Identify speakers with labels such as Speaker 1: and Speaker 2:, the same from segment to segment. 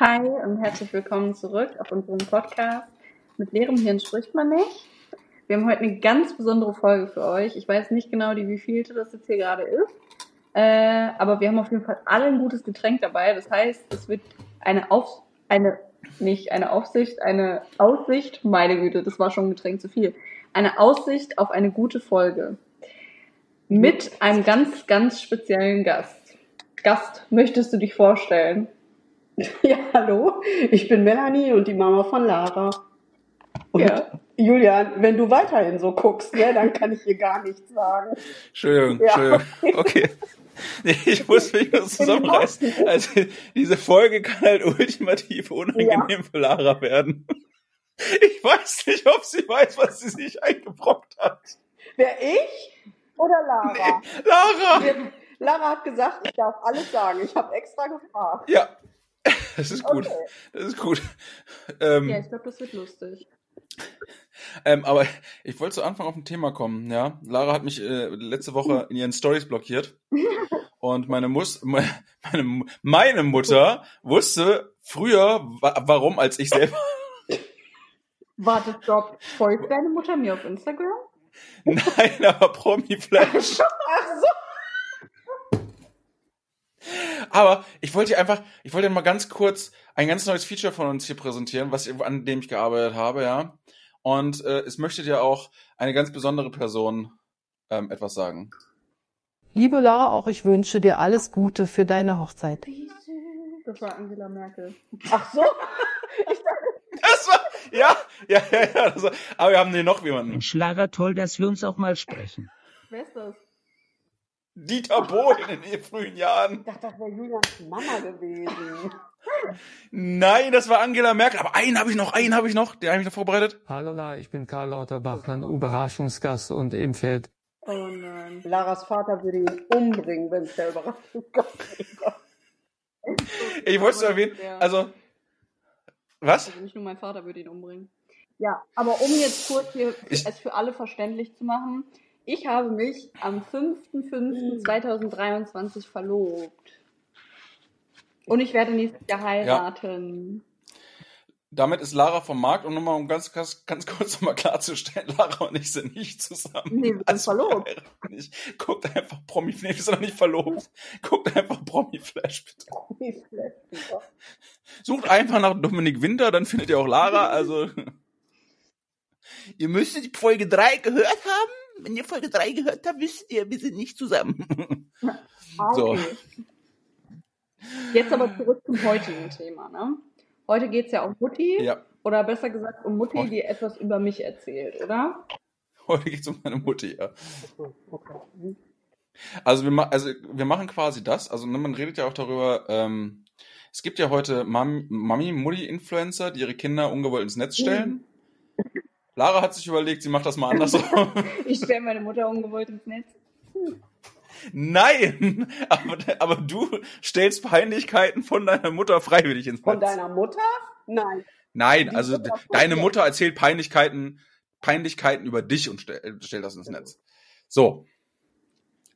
Speaker 1: Hi und herzlich willkommen zurück auf unserem Podcast. Mit leerem Hirn spricht man nicht. Wir haben heute eine ganz besondere Folge für euch. Ich weiß nicht genau, die wievielte das jetzt hier gerade ist. Äh, aber wir haben auf jeden Fall alle ein gutes Getränk dabei. Das heißt, es wird eine Auf eine nicht eine Aufsicht, eine Aussicht, meine Güte, das war schon ein Getränk zu viel. Eine Aussicht auf eine gute Folge. Mit einem ganz, ganz speziellen Gast. Gast, möchtest du dich vorstellen?
Speaker 2: Ja, hallo, ich bin Melanie und die Mama von Lara. Und
Speaker 1: Ja.
Speaker 2: Julian, wenn du weiterhin so guckst, ne, dann kann ich hier gar nichts sagen.
Speaker 3: Entschuldigung,
Speaker 2: Ja.
Speaker 3: Entschuldigung. Okay. Nee, ich muss mich nur zusammenreißen. Also, diese Folge kann halt ultimativ unangenehm für Lara werden. Ich weiß nicht, ob sie weiß, was sie sich eingebrockt hat.
Speaker 2: Wer ich oder Lara?
Speaker 3: Lara!
Speaker 2: Wir- Lara hat gesagt, ich darf alles sagen. Ich habe extra gefragt.
Speaker 3: Ja, das ist gut.
Speaker 2: Okay.
Speaker 3: Das ist gut. Ähm,
Speaker 1: Ja, ich glaube, das wird lustig.
Speaker 3: ähm, aber ich wollte zu Anfang auf ein Thema kommen. Ja, Lara hat mich äh, letzte Woche in ihren Stories blockiert. Und meine, Mus meine, meine Mutter wusste früher, wa warum, als ich selber
Speaker 1: Warte, stopp. Folgt deine Mutter mir auf Instagram?
Speaker 3: Nein, aber Promi-Flash.
Speaker 2: Ach so.
Speaker 3: Aber ich wollte dir einfach, ich wollte dir mal ganz kurz ein ganz neues Feature von uns hier präsentieren, was an dem ich gearbeitet habe, ja. Und äh, es möchte dir auch eine ganz besondere Person ähm, etwas sagen.
Speaker 4: Liebe Lara, auch ich wünsche dir alles Gute für deine Hochzeit.
Speaker 1: Das war Angela Merkel.
Speaker 2: Ach so.
Speaker 3: Das war, ja, ja, ja, ja. Das war, aber wir haben hier noch jemanden.
Speaker 5: Lara, toll, dass wir uns auch mal sprechen.
Speaker 1: Wer ist das?
Speaker 3: Dieter Bohlen in den frühen Jahren.
Speaker 2: Ich dachte, das wäre Julians Mama gewesen.
Speaker 3: Nein, das war Angela Merkel. Aber einen habe ich noch, einen habe ich noch. Den habe ich noch vorbereitet.
Speaker 6: Hallo, ich bin Karl Lauterbach, ein Überraschungsgast und im Feld.
Speaker 1: Oh nein.
Speaker 2: Laras Vater würde ihn umbringen, wenn es der Überraschungsgast wäre.
Speaker 3: Ich wollte es erwähnen.
Speaker 1: Ja.
Speaker 3: Also, was?
Speaker 1: Also nicht nur mein Vater würde ihn umbringen. Ja, aber um jetzt kurz hier
Speaker 3: Ich-
Speaker 1: es für alle verständlich zu machen, ich habe mich am 5.5.2023 verlobt. Und ich werde nächstes Jahr heiraten.
Speaker 3: Damit ist Lara vom Markt und nochmal, um ganz, ganz, ganz kurz nochmal klarzustellen, Lara und ich sind nicht zusammen.
Speaker 1: Nee, wir sind
Speaker 3: Also,
Speaker 1: verlobt.
Speaker 3: nicht. Guckt einfach Promi, nee, wir sind noch nicht verlobt. Guckt einfach Promi Flash bitte. Sucht einfach nach Dominik Winter, dann findet ihr auch Lara, also. ihr müsstet die Folge 3 gehört haben. Wenn ihr Folge 3 gehört habt, wisst ihr, wir sind nicht zusammen.
Speaker 1: Ah,
Speaker 3: So.
Speaker 1: okay. Jetzt aber zurück zum heutigen Thema. Ne? Heute geht's ja um Mutti.
Speaker 3: ja,
Speaker 1: Oder besser gesagt um Mutti,
Speaker 3: Heute-
Speaker 1: die etwas über mich erzählt, oder?
Speaker 3: heute geht's um meine Mutti, ja.
Speaker 2: Okay.
Speaker 3: Also wir, ma also wir machen quasi das. Also ne, man redet ja auch darüber. Ähm, es gibt ja heute Mam Mami, Mutti-Influencer, die ihre Kinder ungewollt ins Netz stellen. Lara hat sich überlegt, sie macht das mal andersrum.
Speaker 1: Ich stelle meine Mutter ungewollt ins Netz.
Speaker 3: Nein, aber, aber du stellst Peinlichkeiten von deiner Mutter freiwillig ins Netz.
Speaker 2: Von deiner Mutter? Nein.
Speaker 3: Nein,
Speaker 2: Die
Speaker 3: also
Speaker 2: auch
Speaker 3: deine Mutter erzählt Peinlichkeiten, Peinlichkeiten über dich und stell, stellt das ins Netz. So,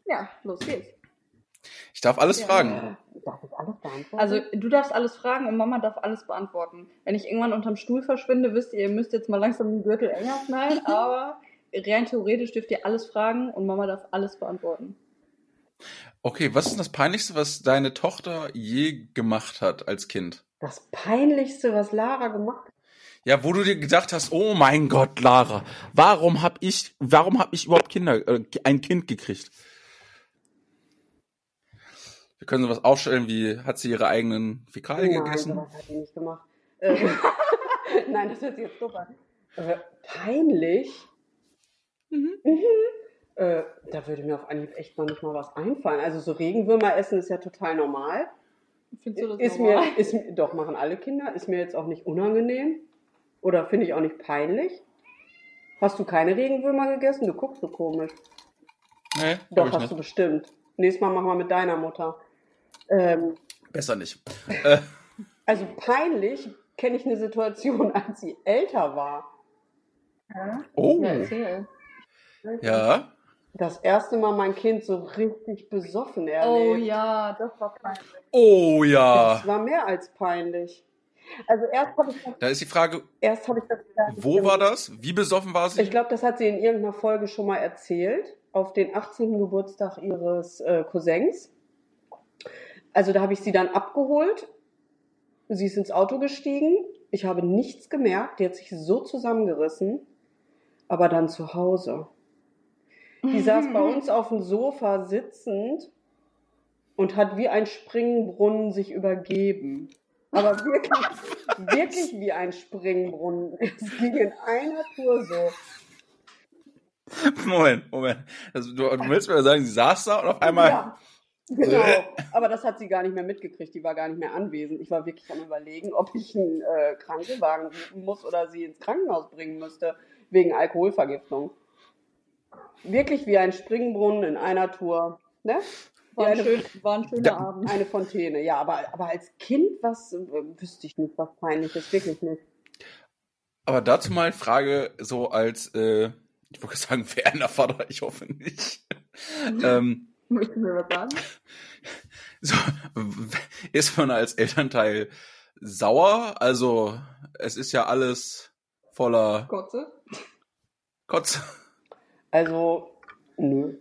Speaker 1: Ja, los geht's.
Speaker 3: Ich darf alles
Speaker 1: Ja.
Speaker 3: fragen.
Speaker 2: Darf ich alles beantworten?
Speaker 1: Also du darfst alles fragen und Mama darf alles beantworten. Wenn ich irgendwann unterm Stuhl verschwinde, wisst ihr, ihr müsst jetzt mal langsam den Gürtel enger schnallen, aber rein theoretisch dürft ihr alles fragen und Mama darf alles beantworten.
Speaker 3: Okay, was ist das Peinlichste, was deine Tochter je gemacht hat als Kind?
Speaker 2: das Peinlichste, was Lara gemacht hat.
Speaker 3: Ja, wo du dir gedacht hast, oh mein Gott, Lara, warum hab ich, warum hab ich überhaupt Kinder, äh, ein Kind gekriegt? Wir können sowas aufstellen wie, hat sie ihre eigenen Fäkalien
Speaker 2: Nein,
Speaker 3: gegessen?
Speaker 2: sowas hat die nicht gemacht. Ähm, Nein, das hört sich jetzt doof an. Äh, peinlich?
Speaker 3: Mhm.
Speaker 2: Äh, da würde mir auf Anhieb echt noch nicht mal was einfallen. Also so Regenwürmer essen ist ja total normal.
Speaker 1: Findest du das
Speaker 2: Ist
Speaker 1: normal?
Speaker 2: mir, ist, mir- doch, machen alle Kinder. Ist mir jetzt auch nicht unangenehm. Oder finde ich auch nicht peinlich. Hast du keine Regenwürmer gegessen? Du guckst so komisch.
Speaker 3: Nee,
Speaker 2: Doch, hast
Speaker 3: nicht.
Speaker 2: du bestimmt. Nächstes Mal machen wir mit deiner Mutter. Ähm,
Speaker 3: Besser nicht.
Speaker 2: Also peinlich kenne ich eine Situation, als sie älter war.
Speaker 3: oh,
Speaker 1: Ja, erzähl.
Speaker 3: ja.
Speaker 2: Das erste Mal mein Kind so richtig besoffen erlebt.
Speaker 1: Oh ja, das war peinlich.
Speaker 3: Oh ja.
Speaker 2: Das war mehr als peinlich. Also erst habe ich das,
Speaker 3: Da ist die Frage,
Speaker 2: erst habe ich das
Speaker 3: wo war das? Wie besoffen war sie?
Speaker 2: Ich glaube, das hat sie in irgendeiner Folge schon mal erzählt, auf den 18. Geburtstag ihres äh, Cousins. Also da habe ich sie dann abgeholt. Sie ist ins Auto gestiegen. Ich habe nichts gemerkt. Die hat sich so zusammengerissen. Aber dann zu Hause. Die saß bei uns auf dem Sofa sitzend und hat wie ein Springbrunnen sich übergeben. Aber wirklich, wirklich wie ein Springbrunnen. Es ging in einer Tour so.
Speaker 3: Moment, Moment. Also, du, du willst mir sagen, sie saß da und auf einmal.
Speaker 2: Ja, genau. Aber das hat sie gar nicht mehr mitgekriegt. Die war gar nicht mehr anwesend. Ich war wirklich am überlegen, ob ich einen äh, Krankenwagen rufen muss oder sie ins Krankenhaus bringen müsste wegen Alkoholvergiftung. Wirklich wie ein Springbrunnen in einer Tour. Ne?
Speaker 1: War ein,
Speaker 2: eine,
Speaker 1: schön, war ein schöner
Speaker 3: Ja.
Speaker 1: Abend.
Speaker 2: eine Fontäne. Ja, aber, aber als Kind, was äh, wüsste ich nicht, was peinlich ist. Wirklich nicht.
Speaker 3: Aber dazu mal Frage, so als, äh, ich wollte sagen, verehrender Vater, ich hoffe nicht. ähm,
Speaker 1: Möchtest du mir was sagen?
Speaker 3: so, ist man als Elternteil sauer? Also, es ist ja alles voller
Speaker 1: Kotze?
Speaker 3: Kotze.
Speaker 2: Also, nö.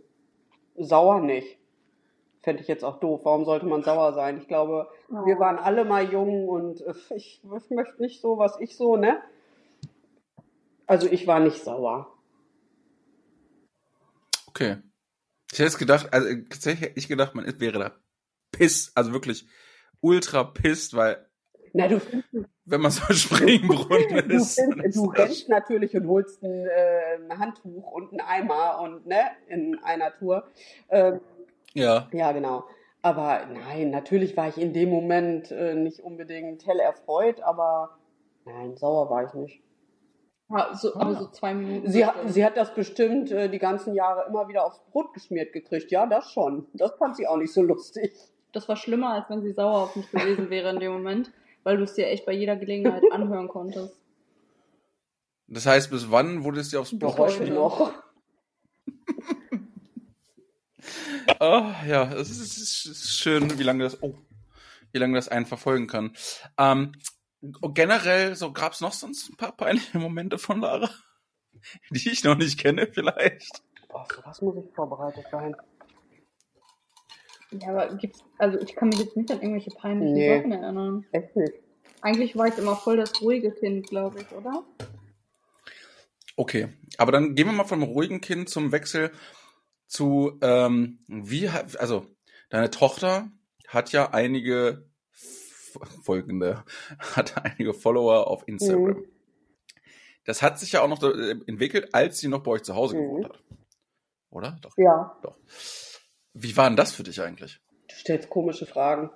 Speaker 2: Sauer nicht. Fände ich jetzt auch doof. Warum sollte man sauer sein? Ich glaube, wir waren alle mal jung und äh, ich, ich möchte nicht so, was ich so, ne? Also ich war nicht sauer.
Speaker 3: Okay. Ich hätte jetzt gedacht, also äh, tatsächlich hätte ich gedacht, man wäre da piss, also wirklich ultra pisst, weil
Speaker 2: Na, du,
Speaker 3: wenn man so ein Springbrunnen
Speaker 2: du,
Speaker 3: ist.
Speaker 2: findest, du rennst natürlich und holst ein, äh, ein Handtuch und einen Eimer und ne, in einer Tour. Ähm,
Speaker 3: Ja.
Speaker 2: Ja, genau. Aber nein, natürlich war ich in dem Moment äh, nicht unbedingt hell erfreut, aber nein, sauer war ich nicht.
Speaker 1: Ja, so, aber so zwei Minuten.
Speaker 2: Sie, hat- sie hat das bestimmt äh, die ganzen Jahre immer wieder aufs Brot geschmiert gekriegt. Ja, das schon. Das fand sie auch nicht so lustig.
Speaker 1: Das war schlimmer, als wenn sie sauer auf mich gewesen wäre in dem Moment, weil du es dir echt bei jeder Gelegenheit anhören konntest.
Speaker 3: Das heißt, bis wann wurde es dir aufs Brot
Speaker 2: heute. noch.
Speaker 3: Oh, ja, es ist, es ist- es ist schön, wie lange das, oh, wie lange das einen verfolgen kann. Ähm, generell, so gab's noch sonst ein paar peinliche Momente von Lara, die ich noch nicht kenne, vielleicht.
Speaker 2: Boah, für was muss ich vorbereitet sein?
Speaker 1: Ja, aber gibt's, also ich kann mich jetzt nicht an irgendwelche peinlichen
Speaker 2: Nee.
Speaker 1: Sachen erinnern.
Speaker 2: Echt nicht.
Speaker 1: Eigentlich war ich immer voll das ruhige Kind, glaube ich, oder?
Speaker 3: Okay, aber dann gehen wir mal vom ruhigen Kind zum Wechsel zu, ähm, wie, hat- also, deine Tochter hat ja einige folgende, hat einige Follower auf Instagram.
Speaker 2: Mhm.
Speaker 3: Das hat sich ja auch noch äh, entwickelt, als sie noch bei euch zu Hause
Speaker 2: Mhm.
Speaker 3: gewohnt hat. Oder? Doch.
Speaker 2: Ja,
Speaker 3: Doch. Wie war denn das für dich eigentlich?
Speaker 2: du stellst komische Fragen.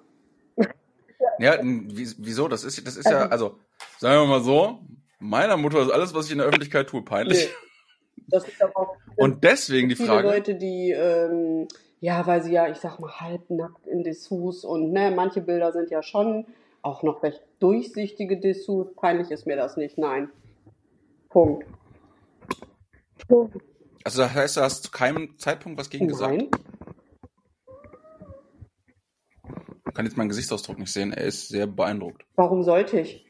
Speaker 3: Ja, wieso? Das ist, das ist ja,
Speaker 2: Also-
Speaker 3: also, sagen wir mal so, meiner Mutter ist alles, was ich in der Öffentlichkeit tue, peinlich.
Speaker 2: Nee. Das ist aber auch
Speaker 3: Und deswegen die Frage,
Speaker 2: Leute, die, ähm, ja, weil sie ja, ich sag mal, halbnackt in Dessous und ne, manche Bilder sind ja schon auch noch recht durchsichtige Dessous. Peinlich ist mir das nicht, nein. Punkt. Punkt.
Speaker 3: also das heißt, du hast zu keinem Zeitpunkt was gegen gesagt.
Speaker 2: Nein.
Speaker 3: Man kann jetzt meinen Gesichtsausdruck nicht sehen, er ist sehr beeindruckt.
Speaker 2: Warum sollte ich?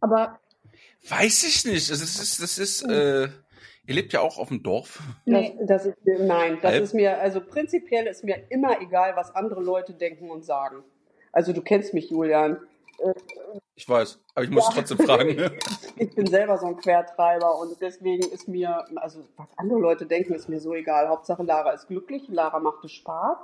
Speaker 1: Aber
Speaker 3: Weiß ich nicht, das ist, das ist, das ist äh, ihr lebt ja auch auf dem Dorf.
Speaker 1: nee,
Speaker 2: Das, das ist mir, nein, das
Speaker 3: Halb?
Speaker 2: ist mir, also prinzipiell ist mir immer egal, was andere Leute denken und sagen. Also du kennst mich, Julian.
Speaker 3: Ich weiß, aber ich muss
Speaker 2: Ja.
Speaker 3: trotzdem fragen.
Speaker 2: Ich bin selber so ein Quertreiber und deswegen ist mir, also was andere Leute denken, ist mir so egal. Hauptsache Lara ist glücklich, Lara macht es Spaß.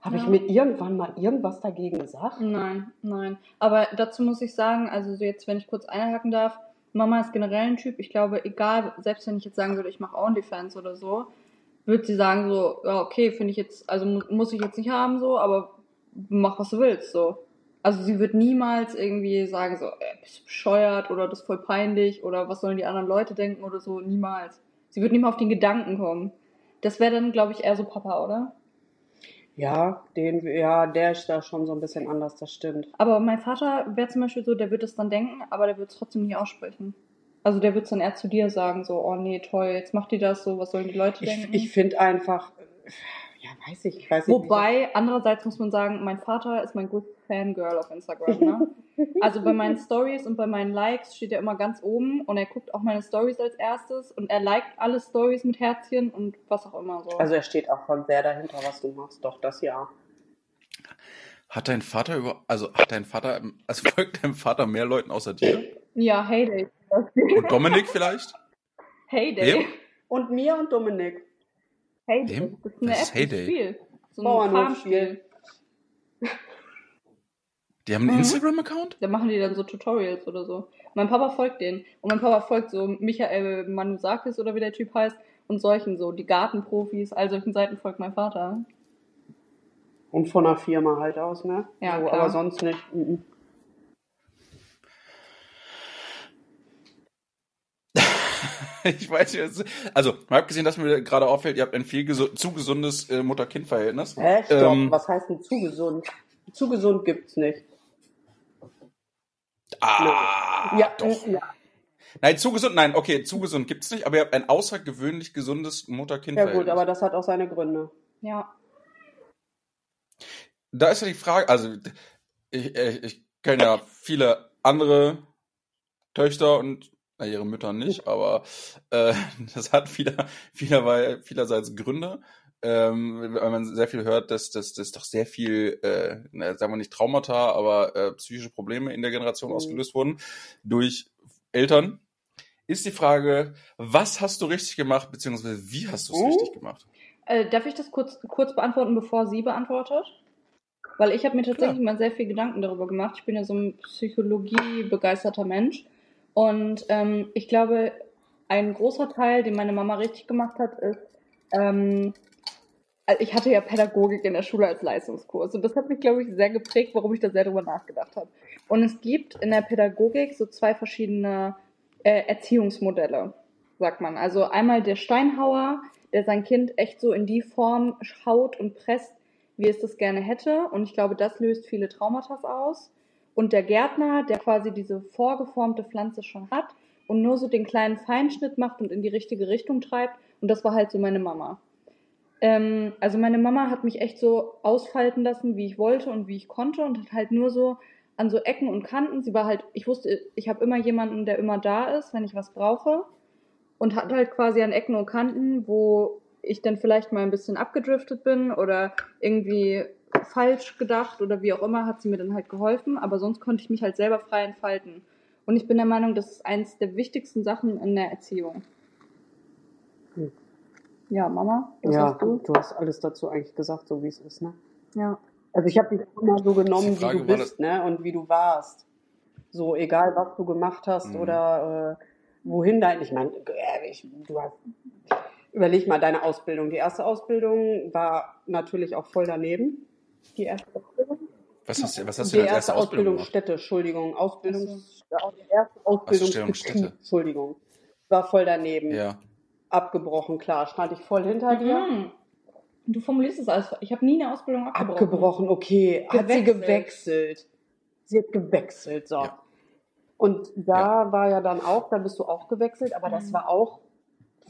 Speaker 2: Habe ich
Speaker 1: Ja.
Speaker 2: mit irgendwann mal irgendwas dagegen gesagt?
Speaker 1: nein, nein. Aber dazu muss ich sagen, also so jetzt, wenn ich kurz einhaken darf, Mama ist generell ein Typ, ich glaube, egal, selbst wenn ich jetzt sagen würde, ich mache OnlyFans oder so, würde sie sagen so, ja, okay, finde ich jetzt, also mu muss ich jetzt nicht haben so, aber mach, was du willst, so. Also sie wird niemals irgendwie sagen so, äh, bist du bescheuert oder das ist voll peinlich oder was sollen die anderen Leute denken oder so, niemals. Sie wird nicht mal auf den Gedanken kommen. Das wäre dann, glaube ich, eher so Papa, oder?
Speaker 2: Ja, den, ja, der ist da schon so ein bisschen anders, das stimmt.
Speaker 1: Aber mein Vater wäre zum Beispiel so, der wird es dann denken, aber der wird es trotzdem nie aussprechen. Also der wird es dann eher zu dir sagen, so, oh nee, toll, jetzt macht die das so, was sollen die Leute
Speaker 2: Ich,
Speaker 1: denken?
Speaker 2: ich finde einfach, ja, weiß ich, weiß ich nicht.
Speaker 1: Wobei, andererseits muss man sagen, mein Vater ist mein größtes Fangirl auf Instagram. Ne? Also bei meinen Stories und bei meinen Likes steht er immer ganz oben und er guckt auch meine Stories als erstes und er liked alle Stories mit Herzchen und was auch immer so.
Speaker 2: Also er steht auch schon sehr dahinter, was du machst. Doch, das ja.
Speaker 3: Hat dein Vater über, also hat dein Vater, also folgt deinem Vater mehr Leuten außer dir?
Speaker 1: ja, Heyday.
Speaker 3: Und Dominik vielleicht?
Speaker 1: Heyday.
Speaker 3: Wem?
Speaker 2: Und mir und Dominik.
Speaker 1: Heyday.
Speaker 3: Wem?
Speaker 1: Das ist eine App,
Speaker 3: ist Heyday?
Speaker 1: ein Spiel. So ein
Speaker 2: Bauernhofspiel.
Speaker 1: Farmspiel.
Speaker 3: Die haben einen
Speaker 1: Mhm.
Speaker 3: Instagram-Account?
Speaker 1: Da machen die dann so Tutorials oder so. Mein Papa folgt denen. Und mein Papa folgt so Michael Manusakis oder wie der Typ heißt. Und solchen so, die Gartenprofis, all solchen Seiten folgt mein Vater.
Speaker 2: Und von einer Firma halt aus, ne?
Speaker 1: Ja,
Speaker 2: so,
Speaker 1: klar.
Speaker 2: aber sonst nicht. Mhm.
Speaker 3: Ich weiß nicht, es- also, mal abgesehen, dass mir gerade auffällt, ihr habt ein viel gesu zu gesundes äh, Mutter-Kind-Verhältnis.
Speaker 2: Hä? Stopp.
Speaker 3: Ähm,
Speaker 2: Was heißt denn zu gesund? Zu gesund gibt's nicht.
Speaker 3: Ah,
Speaker 2: ja,
Speaker 3: doch.
Speaker 2: ja.
Speaker 3: Nein, zu gesund, nein, okay, zu gesund gibt's nicht, aber ihr habt ein außergewöhnlich gesundes
Speaker 2: ja
Speaker 3: Mutter-Kind-Verhältnis.
Speaker 2: gut, aber das hat auch seine Gründe.
Speaker 1: Ja.
Speaker 3: Da ist ja die Frage, also ich, ich, ich kenne ja viele andere Töchter und na, ihre Mütter nicht, aber äh, das hat vieler, vielerweise, vielerseits Gründe. Ähm, weil man sehr viel hört, dass dass doch sehr viel, äh, na, sagen wir nicht Traumata, aber äh, psychische Probleme in der Generation
Speaker 2: Mhm.
Speaker 3: ausgelöst wurden durch Eltern. Ist die Frage, was hast du richtig gemacht, beziehungsweise wie hast du es
Speaker 2: Mhm.
Speaker 3: richtig gemacht?
Speaker 1: Äh, darf ich das kurz, kurz beantworten, bevor sie beantwortet? Weil ich habe mir tatsächlich
Speaker 3: Klar.
Speaker 1: mal sehr viel Gedanken darüber gemacht. Ich bin ja so ein psychologiebegeisterter Mensch. Und ähm, ich glaube, ein großer Teil, den meine Mama richtig gemacht hat, ist, ähm, also ich hatte ja Pädagogik in der Schule als Leistungskurs. Und das hat mich, glaube ich, sehr geprägt, warum ich da sehr drüber nachgedacht habe. Und es gibt in der Pädagogik so zwei verschiedene äh, Erziehungsmodelle, sagt man. Also einmal der Steinhauer, der sein Kind echt so in die Form haut und presst, wie es das gerne hätte. Und ich glaube, das löst viele Traumata aus. Und der Gärtner, der quasi diese vorgeformte Pflanze schon hat und nur so den kleinen Feinschnitt macht und in die richtige Richtung treibt. Und das war halt so meine Mama. Ähm, also meine Mama hat mich echt so ausfalten lassen, wie ich wollte und wie ich konnte und hat halt nur so an so Ecken und Kanten. Sie war halt, ich wusste, ich habe immer jemanden, der immer da ist, wenn ich was brauche. Und hat halt quasi an Ecken und Kanten, wo ich dann vielleicht mal ein bisschen abgedriftet bin oder irgendwie falsch gedacht oder wie auch immer, hat sie mir dann halt geholfen. Aber sonst konnte ich mich halt selber frei entfalten. Und ich bin der Meinung, das ist eins der wichtigsten Sachen in der Erziehung.
Speaker 2: Hm.
Speaker 1: Ja, Mama, was
Speaker 2: ja,
Speaker 1: hast du?
Speaker 2: du hast alles dazu eigentlich gesagt, so wie es ist, ne?
Speaker 1: Ja.
Speaker 2: Also ich habe dich immer so genommen,
Speaker 3: Die
Speaker 2: wie
Speaker 3: Frage
Speaker 2: du bist, ne? Und wie du warst. So, egal was du gemacht hast
Speaker 3: Mhm.
Speaker 2: oder äh, wohin dein. Ich meine, äh, ich, du hast. Überleg mal deine Ausbildung. Die erste Ausbildung war natürlich auch voll daneben. Die erste Ausbildung.
Speaker 3: Was hast, du- was hast du als
Speaker 2: erste
Speaker 3: Ausbildung?
Speaker 2: Ausbildungsstätte, Entschuldigung. Ausbildungs, die erste
Speaker 3: Ausbildungsstätte.
Speaker 2: Entschuldigung. War voll daneben.
Speaker 3: Ja.
Speaker 2: Abgebrochen, klar. Stand ich voll hinter dir.
Speaker 1: Mhm. Du formulierst es alles. Ich habe nie eine Ausbildung abgebrochen.
Speaker 2: Abgebrochen, okay. Hat sie
Speaker 1: Gewechselt.
Speaker 2: gewechselt. Sie hat gewechselt, so.
Speaker 3: Ja.
Speaker 2: Und da war ja dann auch, da bist du auch gewechselt, aber das
Speaker 1: Mhm.
Speaker 2: war auch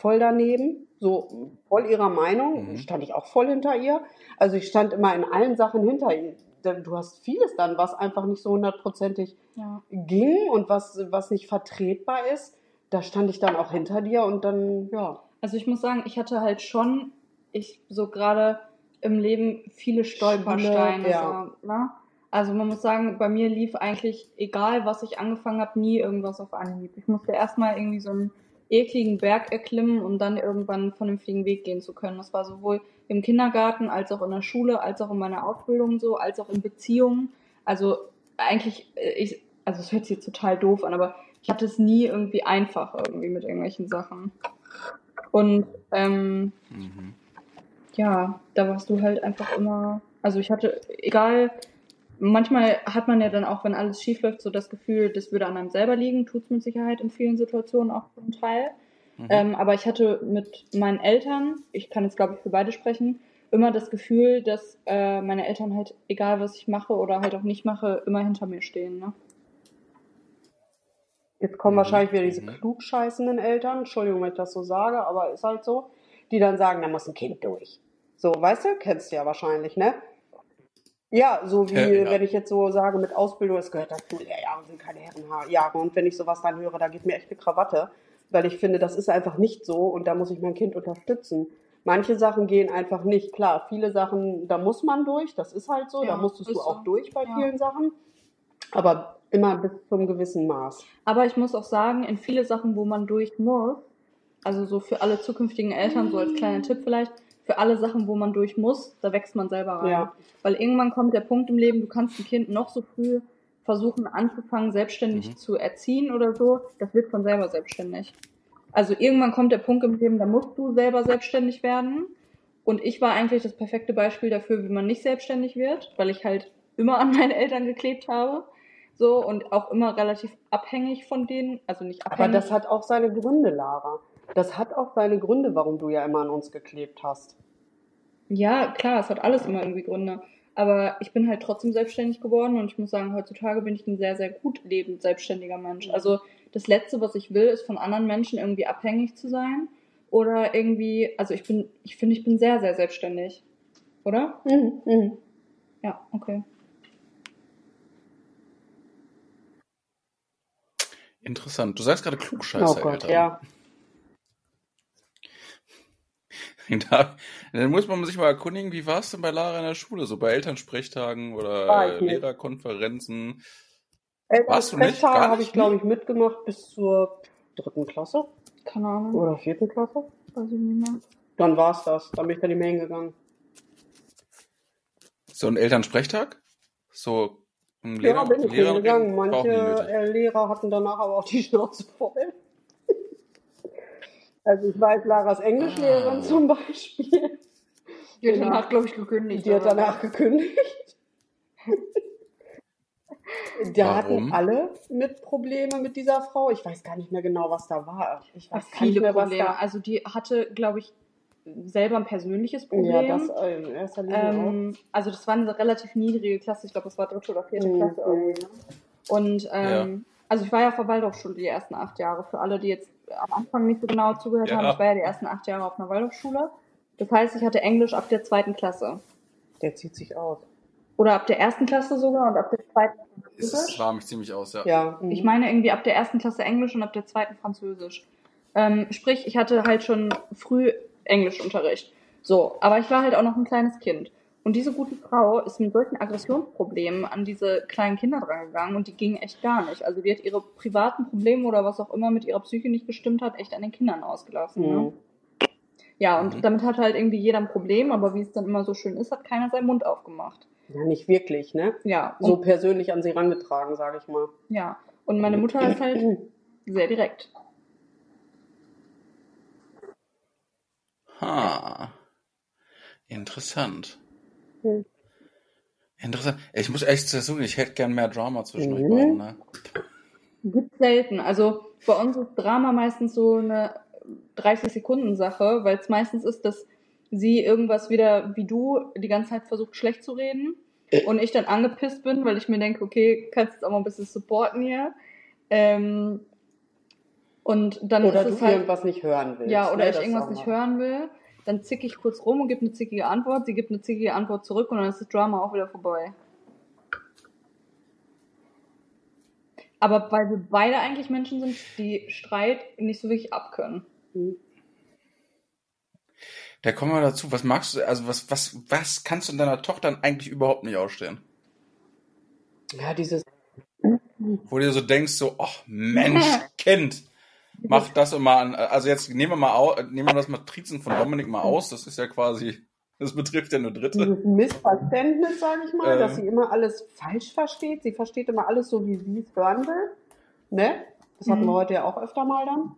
Speaker 2: voll daneben, so voll ihrer Meinung,
Speaker 3: Mhm.
Speaker 2: stand ich auch voll hinter ihr. Also ich stand immer in allen Sachen hinter ihr. Denn Du hast vieles dann, was einfach nicht so hundertprozentig
Speaker 1: Ja.
Speaker 2: ging und was, was nicht vertretbar ist. Da stand ich dann auch hinter dir und dann, ja.
Speaker 1: Also ich muss sagen, ich hatte halt schon, ich so gerade im Leben viele Stolpersteine.
Speaker 2: Ja.
Speaker 1: So, ne? Also man muss sagen, bei mir lief eigentlich, egal was ich angefangen habe, nie irgendwas auf Anhieb. Ich musste erstmal irgendwie so einen ekligen Berg erklimmen, um dann irgendwann einen vernünftigen Weg gehen zu können. Das war sowohl im Kindergarten, als auch in der Schule, als auch in meiner Ausbildung so, als auch in Beziehungen. Also eigentlich, äh, ich, also es hört sich total doof an, aber ich hatte es nie irgendwie einfach irgendwie mit irgendwelchen Sachen. Und ähm,
Speaker 3: Mhm.
Speaker 1: ja, da warst du halt einfach immer, also ich hatte, egal, manchmal hat man ja dann auch, wenn alles schief läuft, so das Gefühl, das würde an einem selber liegen, tut's mit Sicherheit in vielen Situationen auch zum Teil.
Speaker 3: Mhm.
Speaker 1: Ähm, aber ich hatte mit meinen Eltern, ich kann jetzt glaube ich für beide sprechen, immer das Gefühl, dass äh, meine Eltern halt, egal was ich mache oder halt auch nicht mache, immer hinter mir stehen. Ne?
Speaker 2: Jetzt kommen
Speaker 3: Mhm,
Speaker 2: wahrscheinlich wieder diese
Speaker 3: mhm.
Speaker 2: klugscheißenden Eltern, Entschuldigung, wenn ich das so sage, aber ist halt so, die dann sagen, da muss ein Kind durch. So, weißt du, kennst du ja wahrscheinlich, ne? Ja, so wie
Speaker 3: Ja, ja.
Speaker 2: wenn ich jetzt so sage mit Ausbildung, es gehört dazu, Lehrjahre sind keine Herrenjahre. Und wenn ich sowas dann höre, da geht mir echt eine Krawatte, weil ich finde, das ist einfach nicht so und da muss ich mein Kind unterstützen. Manche Sachen gehen einfach nicht. Klar, viele Sachen, da muss man durch, das ist halt so,
Speaker 1: Ja,
Speaker 2: da musstest du
Speaker 1: so.
Speaker 2: auch durch bei
Speaker 1: Ja.
Speaker 2: vielen Sachen. Aber immer bis zum gewissen Maß.
Speaker 1: Aber ich muss auch sagen, in viele Sachen, wo man durch muss, also so für alle zukünftigen Eltern, so als kleiner Tipp vielleicht, für alle Sachen, wo man durch muss, da wächst man selber rein.
Speaker 2: Ja.
Speaker 1: Weil irgendwann kommt der Punkt im Leben, du kannst ein Kind noch so früh versuchen anzufangen, selbstständig
Speaker 3: Mhm.
Speaker 1: zu erziehen oder so, das wird von selber selbstständig. Also irgendwann kommt der Punkt im Leben, da musst du selber selbstständig werden. Und ich war eigentlich das perfekte Beispiel dafür, wie man nicht selbstständig wird, weil ich halt immer an meine Eltern geklebt habe. So und auch immer relativ abhängig von denen, also nicht abhängig.
Speaker 2: Aber das hat auch seine Gründe, Lara. Das hat auch seine Gründe, warum du ja immer an uns geklebt hast.
Speaker 1: Ja, klar, es hat alles immer irgendwie Gründe. Aber ich bin halt trotzdem selbstständig geworden und ich muss sagen, heutzutage bin ich ein sehr, sehr gut lebend selbstständiger Mensch. Also das Letzte, was ich will, ist von anderen Menschen irgendwie abhängig zu sein. Oder irgendwie, also ich bin, ich finde, ich bin sehr, sehr selbstständig. Oder?
Speaker 2: Mhm, mhm.
Speaker 1: Ja, okay.
Speaker 3: Interessant. Du sagst gerade Klugscheißer.
Speaker 2: Oh Gott,
Speaker 3: Eltern.
Speaker 2: ja.
Speaker 3: Da, dann muss man sich mal erkundigen, wie war es denn bei Lara in der Schule? So bei Elternsprechtagen
Speaker 2: War
Speaker 3: oder
Speaker 2: ich
Speaker 3: äh. Lehrerkonferenzen. Nicht?
Speaker 2: Elternsprechtage habe ich, glaube ich, mitgemacht bis zur dritten Klasse
Speaker 1: Keine Ahnung.
Speaker 2: oder vierten Klasse.
Speaker 1: Weiß ich nicht mehr.
Speaker 2: Dann war's das. Dann bin ich da nicht mehr hingegangen.
Speaker 3: So ein Elternsprechtag? So ein
Speaker 2: Ja,
Speaker 3: Lehrer,
Speaker 2: bin ich
Speaker 3: Lehrer
Speaker 2: hingegangen.
Speaker 3: war
Speaker 2: Manche äh, Lehrer hatten danach aber auch die Schnauze voll. Also ich weiß, Laras Englischlehrerin
Speaker 3: Ah.
Speaker 2: zum Beispiel,
Speaker 1: Die hat
Speaker 2: Genau.
Speaker 1: danach, glaube ich, gekündigt.
Speaker 2: die hat
Speaker 1: oder?
Speaker 2: danach gekündigt. Da hatten alle mit Probleme mit dieser Frau. Ich weiß gar nicht mehr genau, was da war. Ich weiß gar nicht
Speaker 1: viele
Speaker 2: mehr, was
Speaker 1: Probleme.
Speaker 2: da.
Speaker 1: Also die hatte, glaube ich, selber ein persönliches Problem.
Speaker 2: Ja, das in erster Linie
Speaker 1: Ähm, also das war eine relativ niedrige Klasse, ich glaube, das war dritte oder vierte
Speaker 2: Mhm.
Speaker 1: Klasse irgendwie. Ne? Und ähm, also ich war ja auf der Waldorfschule die ersten acht Jahre. Für alle, die jetzt am Anfang nicht so genau zugehört
Speaker 3: Ja.
Speaker 1: haben, ich war ja die ersten acht Jahre auf einer Waldorfschule. Das heißt, ich hatte Englisch ab der zweiten Klasse.
Speaker 2: Der zieht sich aus.
Speaker 1: Oder ab der ersten Klasse sogar und ab der zweiten
Speaker 3: Es
Speaker 1: Französisch.
Speaker 3: war mich ziemlich aus, ja.
Speaker 2: Ja. mhm.
Speaker 1: Ich meine irgendwie ab der ersten Klasse Englisch und ab der zweiten Französisch. Ähm, sprich, ich hatte halt schon früh Englischunterricht. So, aber ich war halt auch noch ein kleines Kind. Und diese gute Frau ist mit solchen Aggressionsproblemen an diese kleinen Kinder drangegangen und die gingen echt gar nicht. Also die hat ihre privaten Probleme oder was auch immer mit ihrer Psyche nicht gestimmt hat, echt an den Kindern ausgelassen. Ne?
Speaker 2: Mhm.
Speaker 1: Ja, und
Speaker 3: Mhm.
Speaker 1: damit hatte halt irgendwie jeder ein Problem, aber wie es dann immer so schön ist, hat keiner seinen Mund aufgemacht.
Speaker 2: Ja, nicht wirklich, ne?
Speaker 1: Ja,
Speaker 2: So persönlich an sie rangetragen, sage ich mal.
Speaker 1: ja. Und meine Mutter ist halt sehr direkt.
Speaker 3: Ha. Interessant.
Speaker 2: Hm.
Speaker 3: Interessant. Ich muss echt sagen, ich hätte gern mehr Drama zwischen euch
Speaker 2: Mhm.
Speaker 3: beiden. Ne?
Speaker 1: Gibt selten. Also bei uns ist Drama meistens so eine 30 Sekunden Sache, weil es meistens ist, dass sie irgendwas wieder wie du die ganze Zeit versucht schlecht zu reden und ich dann angepisst bin, weil ich mir denke, okay, kannst jetzt auch mal ein bisschen supporten hier. Ähm, und dann
Speaker 2: Oder
Speaker 1: ist
Speaker 2: du
Speaker 1: es halt,
Speaker 2: irgendwas nicht hören willst.
Speaker 1: ja, oder
Speaker 2: ne?
Speaker 1: ich irgendwas nicht
Speaker 2: mal.
Speaker 1: hören will, dann zick ich kurz rum und gebe eine zickige Antwort, sie gibt eine zickige Antwort zurück und dann ist das Drama auch wieder vorbei. Aber weil wir beide eigentlich Menschen sind, die Streit nicht so wirklich abkönnen.
Speaker 2: Mhm.
Speaker 3: Da kommen wir dazu. Was magst du, also was, was, was kannst du in deiner Tochter eigentlich überhaupt nicht ausstehen?
Speaker 2: Ja, dieses.
Speaker 3: Wo du dir so denkst, so, ach Mensch, Kind, mach das immer an. Also jetzt nehmen wir mal au, nehmen wir das Matrizen von Dominik mal aus. Das ist ja quasi, das betrifft ja nur Dritte.
Speaker 2: Dieses Missverständnis, sage ich mal,
Speaker 3: Ähm.
Speaker 2: dass sie immer alles falsch versteht. Sie versteht immer alles so, wie sie es hören will. Ne? Das hatten
Speaker 1: Mhm.
Speaker 2: wir heute ja auch öfter mal dann.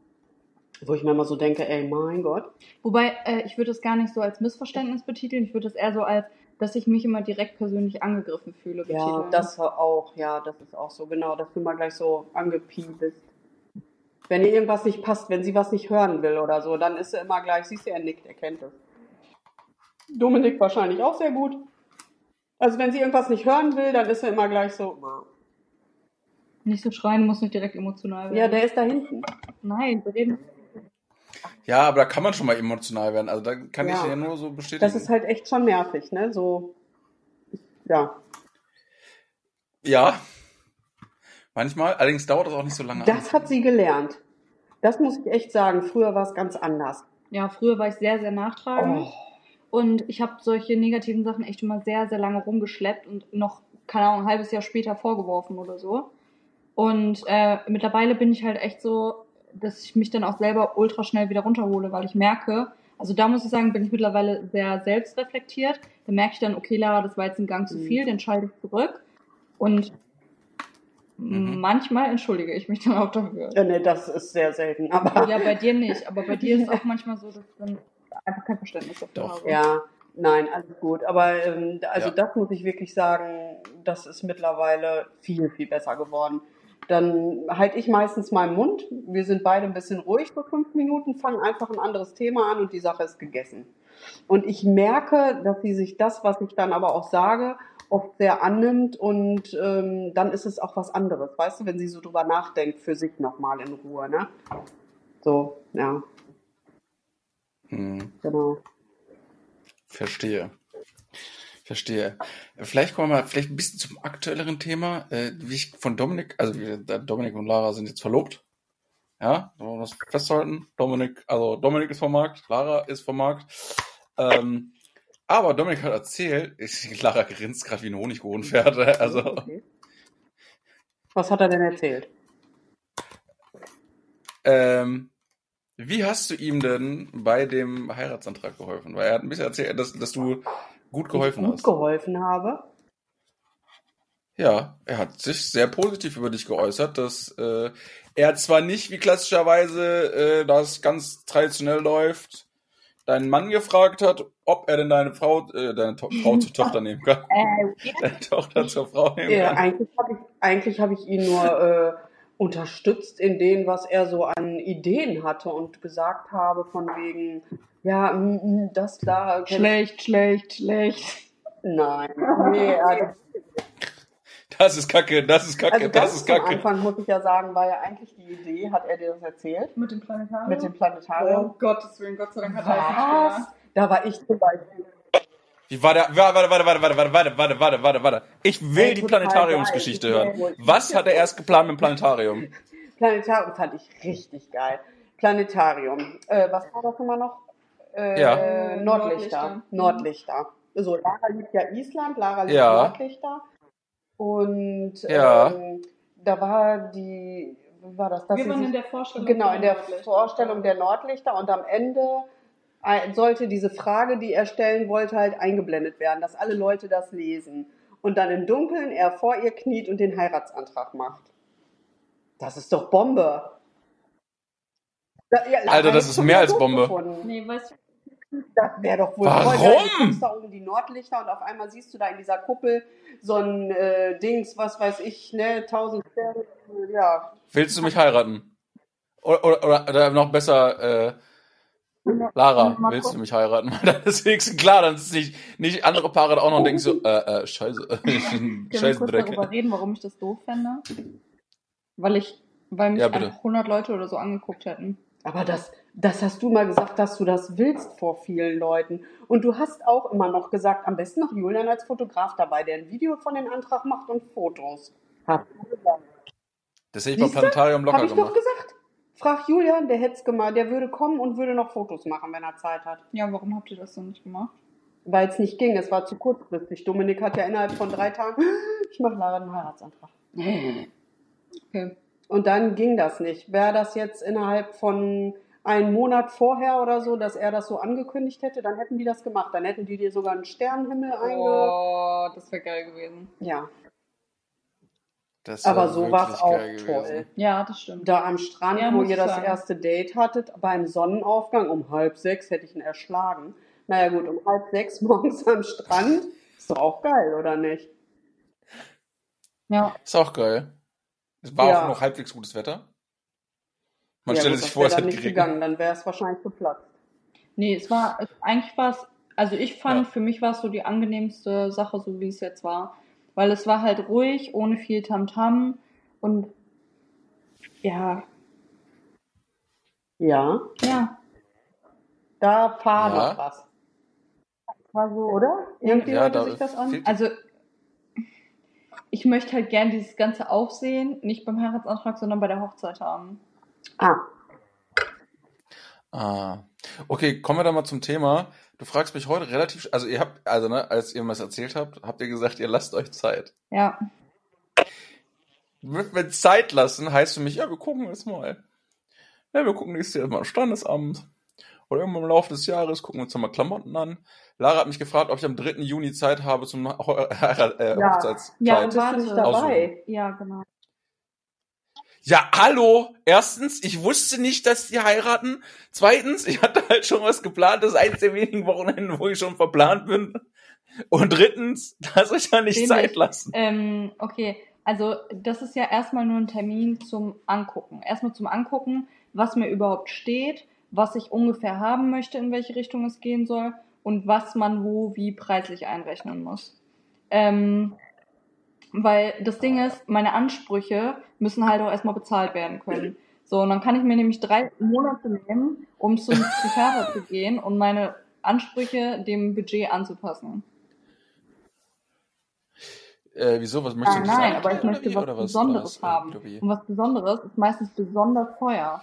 Speaker 2: Wo ich mir immer so denke, ey, mein Gott.
Speaker 1: Wobei, äh, ich würde es gar nicht so als Missverständnis betiteln, ich würde es eher so als, dass ich mich immer direkt persönlich angegriffen fühle.
Speaker 2: Ja,
Speaker 1: betiteln.
Speaker 2: das war auch, ja, das ist auch so, genau, dass du mal gleich so angepiept bist. Wenn ihr irgendwas nicht passt, wenn sie was nicht hören will oder so, dann ist sie immer gleich, siehst du, er nickt, er kennt es. Dominik wahrscheinlich auch sehr gut. Also wenn sie irgendwas nicht hören will, dann ist sie immer gleich so,
Speaker 1: Nicht so schreien, muss nicht direkt emotional werden.
Speaker 2: ja, der ist da hinten.
Speaker 1: Nein, wir reden.
Speaker 3: Ja, aber da kann man schon mal emotional werden. Also da kann
Speaker 2: Ja.
Speaker 3: ich ja nur so bestätigen.
Speaker 2: Das ist halt echt schon nervig, ne? So, ja.
Speaker 3: ja. Manchmal, allerdings dauert das auch nicht so lange.
Speaker 2: Das hat sie gelernt. Das muss ich echt sagen. Früher war es ganz anders.
Speaker 1: Ja, früher war ich sehr, sehr nachtragend.
Speaker 2: Oh.
Speaker 1: Und ich habe solche negativen Sachen echt immer sehr, sehr lange rumgeschleppt und noch, keine Ahnung, ein halbes Jahr später vorgeworfen oder so. Und äh, mittlerweile bin ich halt echt so, dass ich mich dann auch selber ultra schnell wieder runterhole, weil ich merke, also da muss ich sagen, bin ich mittlerweile sehr selbstreflektiert. Da merke ich dann, okay, Lara, das war jetzt ein Gang zu
Speaker 2: Mhm.
Speaker 1: viel, den schalte ich zurück. Und
Speaker 3: Mhm.
Speaker 1: manchmal entschuldige ich mich dann auch dafür.
Speaker 2: Ja, ne, das ist sehr selten. Aber
Speaker 1: Ja, bei dir nicht, aber bei dir ist es auch manchmal so, dass dann einfach kein Verständnis dafür
Speaker 3: Doch.
Speaker 1: habe.
Speaker 2: Ja, nein, alles gut. Aber ähm, also
Speaker 3: Ja.
Speaker 2: das muss ich wirklich sagen, das ist mittlerweile viel, viel besser geworden. Dann halte ich meistens meinen Mund. Wir sind beide ein bisschen ruhig für fünf Minuten, fangen einfach ein anderes Thema an und die Sache ist gegessen. Und ich merke, dass sie sich das, was ich dann aber auch sage, oft sehr annimmt und ähm, dann ist es auch was anderes, weißt du, wenn sie so drüber nachdenkt für sich nochmal in Ruhe, ne? So, ja,
Speaker 3: Hm,
Speaker 2: genau.
Speaker 3: verstehe. Verstehe. Vielleicht kommen wir mal vielleicht ein bisschen zum aktuelleren Thema. Äh, wie ich von Dominik, also Dominik und Lara sind jetzt verlobt. Ja, wollen wir das festhalten. Dominik, also Dominik ist vom Markt, Lara ist vom Markt. Ähm, aber Dominik hat erzählt, ich, Lara grinst gerade wie ein Honigkuchenpferd. Also,
Speaker 2: Okay. Was hat er denn erzählt?
Speaker 3: ähm, wie hast du ihm denn bei dem Heiratsantrag geholfen? Weil er hat ein bisschen erzählt, dass, dass du gut geholfen
Speaker 2: ich gut
Speaker 3: hast.
Speaker 2: geholfen habe.
Speaker 3: Ja, er hat sich sehr positiv über dich geäußert, dass äh, er zwar nicht wie klassischerweise äh, das ganz traditionell läuft, deinen Mann gefragt hat, ob er denn deine Frau, äh, deine to Frau zur Tochter nehmen kann.
Speaker 1: Äh,
Speaker 3: Deine Tochter zur Frau nehmen
Speaker 2: Ja,
Speaker 3: kann.
Speaker 2: eigentlich habe ich, eigentlich hab ich ihn nur äh, unterstützt in dem, was er so an Ideen hatte und gesagt habe, von wegen, ja, das da.
Speaker 1: schlecht, schlecht, schlecht.
Speaker 2: Nein, nee, ja,
Speaker 3: Das ist Kacke, das ist Kacke,
Speaker 2: also
Speaker 3: das
Speaker 2: ganz
Speaker 3: ist
Speaker 2: am
Speaker 3: Kacke.
Speaker 2: Anfang muss ich ja sagen, war ja eigentlich die Idee, hat er dir das erzählt?
Speaker 1: Mit dem Planetarium?
Speaker 2: Mit dem Planetarium.
Speaker 1: Oh Gottes Willen, Gott sei Dank hat er das nicht
Speaker 2: Was? Da war ich zum Beispiel.
Speaker 3: War warte, warte, warte, warte, warte, warte, warte, warte, warte, warte. Ich will die Planetariumsgeschichte hören. Was hat er erst geplant mit dem Planetarium?
Speaker 2: Planetarium fand ich richtig geil. Planetarium. Äh, was war das immer noch? Äh,
Speaker 3: Ja.
Speaker 2: Nordlichter.
Speaker 1: Nordlichter.
Speaker 2: Nordlichter. So, Lara liebt ja Island, Lara liebt
Speaker 3: Ja.
Speaker 2: Nordlichter. Und
Speaker 3: Ja.
Speaker 2: ähm, da war die, wie war das? Dass
Speaker 1: Wir
Speaker 2: sie
Speaker 1: waren
Speaker 2: sich-
Speaker 1: in der Vorstellung.
Speaker 2: Genau, in der
Speaker 1: Nordlichter.
Speaker 2: Vorstellung der Nordlichter und am Ende äh, sollte diese Frage, die er stellen wollte, halt eingeblendet werden, dass alle Leute das lesen. Und dann im Dunkeln er vor ihr kniet und den Heiratsantrag macht. Das ist doch Bombe. Da- ja,
Speaker 3: Alter, das ist mehr als Bombe.
Speaker 2: gefunden.
Speaker 1: Nee, weißt du,
Speaker 2: Das wäre doch wohl
Speaker 3: Warum?
Speaker 2: geil. Du da um die Nordlichter und auf einmal siehst du da in dieser Kuppel so ein äh, Dings, was weiß ich, ne, tausend Sterne, ja.
Speaker 3: Willst du mich heiraten? Oder, oder, oder, oder noch besser, äh, Lara, willst du mich heiraten? Dann ist wenigstens klar, dann ist nicht, nicht andere Paare da auch noch und denken so, äh, äh, scheiße,
Speaker 1: können wir
Speaker 3: scheiße
Speaker 1: kurz
Speaker 3: Dreck.
Speaker 1: darüber reden, warum ich das doof fände? Weil ich, weil mich
Speaker 3: Ja, bitte.
Speaker 1: einfach 100 Leute oder so angeguckt hätten.
Speaker 2: Aber das, das hast du mal gesagt, dass du das willst vor vielen Leuten. Und du hast auch immer noch gesagt, am besten noch Julian als Fotograf dabei, der ein Video von den Antrag macht und Fotos. Hast du gesagt.
Speaker 3: Das hätte ich beim
Speaker 2: Siehste?
Speaker 3: Planetarium locker
Speaker 2: Hab ich doch
Speaker 3: gemacht.
Speaker 2: gesagt. Frag Julian, der hätte gemacht, der würde kommen und würde noch Fotos machen, wenn er Zeit hat.
Speaker 1: Ja, warum habt ihr das denn nicht gemacht?
Speaker 2: Weil es nicht ging, es war zu kurzfristig. Dominik hat ja innerhalb von drei Tagen, ich mache Lara einen Heiratsantrag.
Speaker 1: Okay.
Speaker 2: Und dann ging das nicht. Wäre das jetzt innerhalb von einem Monat vorher oder so, dass er das so angekündigt hätte, dann hätten die das gemacht. Dann hätten die dir sogar einen Sternenhimmel einge...
Speaker 1: Oh, das wäre geil gewesen.
Speaker 2: Ja,
Speaker 3: Das
Speaker 2: aber so war es auch
Speaker 3: geil
Speaker 2: toll.
Speaker 3: gewesen.
Speaker 1: Ja, das stimmt.
Speaker 2: Da am Strand,
Speaker 1: Ja,
Speaker 2: wo ihr das
Speaker 1: sagen.
Speaker 2: erste Date hattet, beim Sonnenaufgang um halb sechs hätte ich ihn erschlagen. Naja gut, um halb sechs morgens am Strand. Ist doch auch geil, oder nicht?
Speaker 1: Ja,
Speaker 3: Ist auch geil. Es war
Speaker 2: Ja.
Speaker 3: auch noch halbwegs gutes Wetter. Man
Speaker 2: ja,
Speaker 3: stelle sich vor, es
Speaker 2: dann
Speaker 3: hätte
Speaker 2: nicht
Speaker 3: geregnet.
Speaker 2: gegangen, dann wäre es wahrscheinlich geplatzt.
Speaker 1: nee, es war, eigentlich war es, also ich fand,
Speaker 3: Ja.
Speaker 1: für mich war es so die angenehmste Sache, so wie es jetzt war. Weil es war halt ruhig, ohne viel Tamtam und ja,
Speaker 2: Ja.
Speaker 1: ja,
Speaker 2: Da fahr
Speaker 3: Ja.
Speaker 2: noch was.
Speaker 1: War so, oder?
Speaker 2: Irgendwie
Speaker 3: Ja,
Speaker 2: hörte
Speaker 3: da
Speaker 2: sich das an.
Speaker 1: Also, ich möchte halt gern dieses ganze Aufsehen nicht beim Heiratsantrag, sondern bei der Hochzeit haben.
Speaker 2: Ah,
Speaker 3: Ah. Okay, kommen wir da mal zum Thema. Du fragst mich heute relativ, also ihr habt, also ne, als ihr mir das erzählt habt, habt ihr gesagt, ihr lasst euch Zeit.
Speaker 1: Ja.
Speaker 3: Mit, mit Zeit lassen heißt für mich, ja, wir gucken jetzt mal. Ja, wir gucken nächstes Jahr mal Standesamt. Oder irgendwann im Laufe des Jahres gucken wir uns nochmal Klamotten an. Lara hat mich gefragt, ob ich am 3. Juni Zeit habe zum Ho- Heirat- äh,
Speaker 2: Ja.
Speaker 3: Hochzeitskleid.
Speaker 1: Ja,
Speaker 2: bist du nicht dabei?
Speaker 1: Ja, genau.
Speaker 3: Ja, hallo. Erstens, ich wusste nicht, dass die heiraten. Zweitens, ich hatte halt schon was geplant. Das ist eines der wenigen Wochenenden, wo ich schon verplant bin. Und drittens, lass euch ja nicht
Speaker 1: Wenig.
Speaker 3: Zeit lassen.
Speaker 1: Ähm, okay, also das ist ja erstmal nur ein Termin zum Angucken. Erstmal zum Angucken, was mir überhaupt steht, was ich ungefähr haben möchte, in welche Richtung es gehen soll und was man wo wie preislich einrechnen muss. Ähm, weil das Ding ist, meine Ansprüche müssen halt auch erstmal bezahlt werden können. So, und dann kann ich mir nämlich drei Monate nehmen, um zum Psychiater zu gehen und meine Ansprüche dem Budget anzupassen.
Speaker 3: Äh, wieso? Was möchtest
Speaker 1: Nein,
Speaker 3: du
Speaker 1: nein,
Speaker 3: sagen?
Speaker 1: aber ich möchte
Speaker 3: wie?
Speaker 1: was
Speaker 3: Oder
Speaker 1: Besonderes
Speaker 3: was?
Speaker 1: haben.
Speaker 3: Wie?
Speaker 1: Und was Besonderes ist meistens besonders teuer.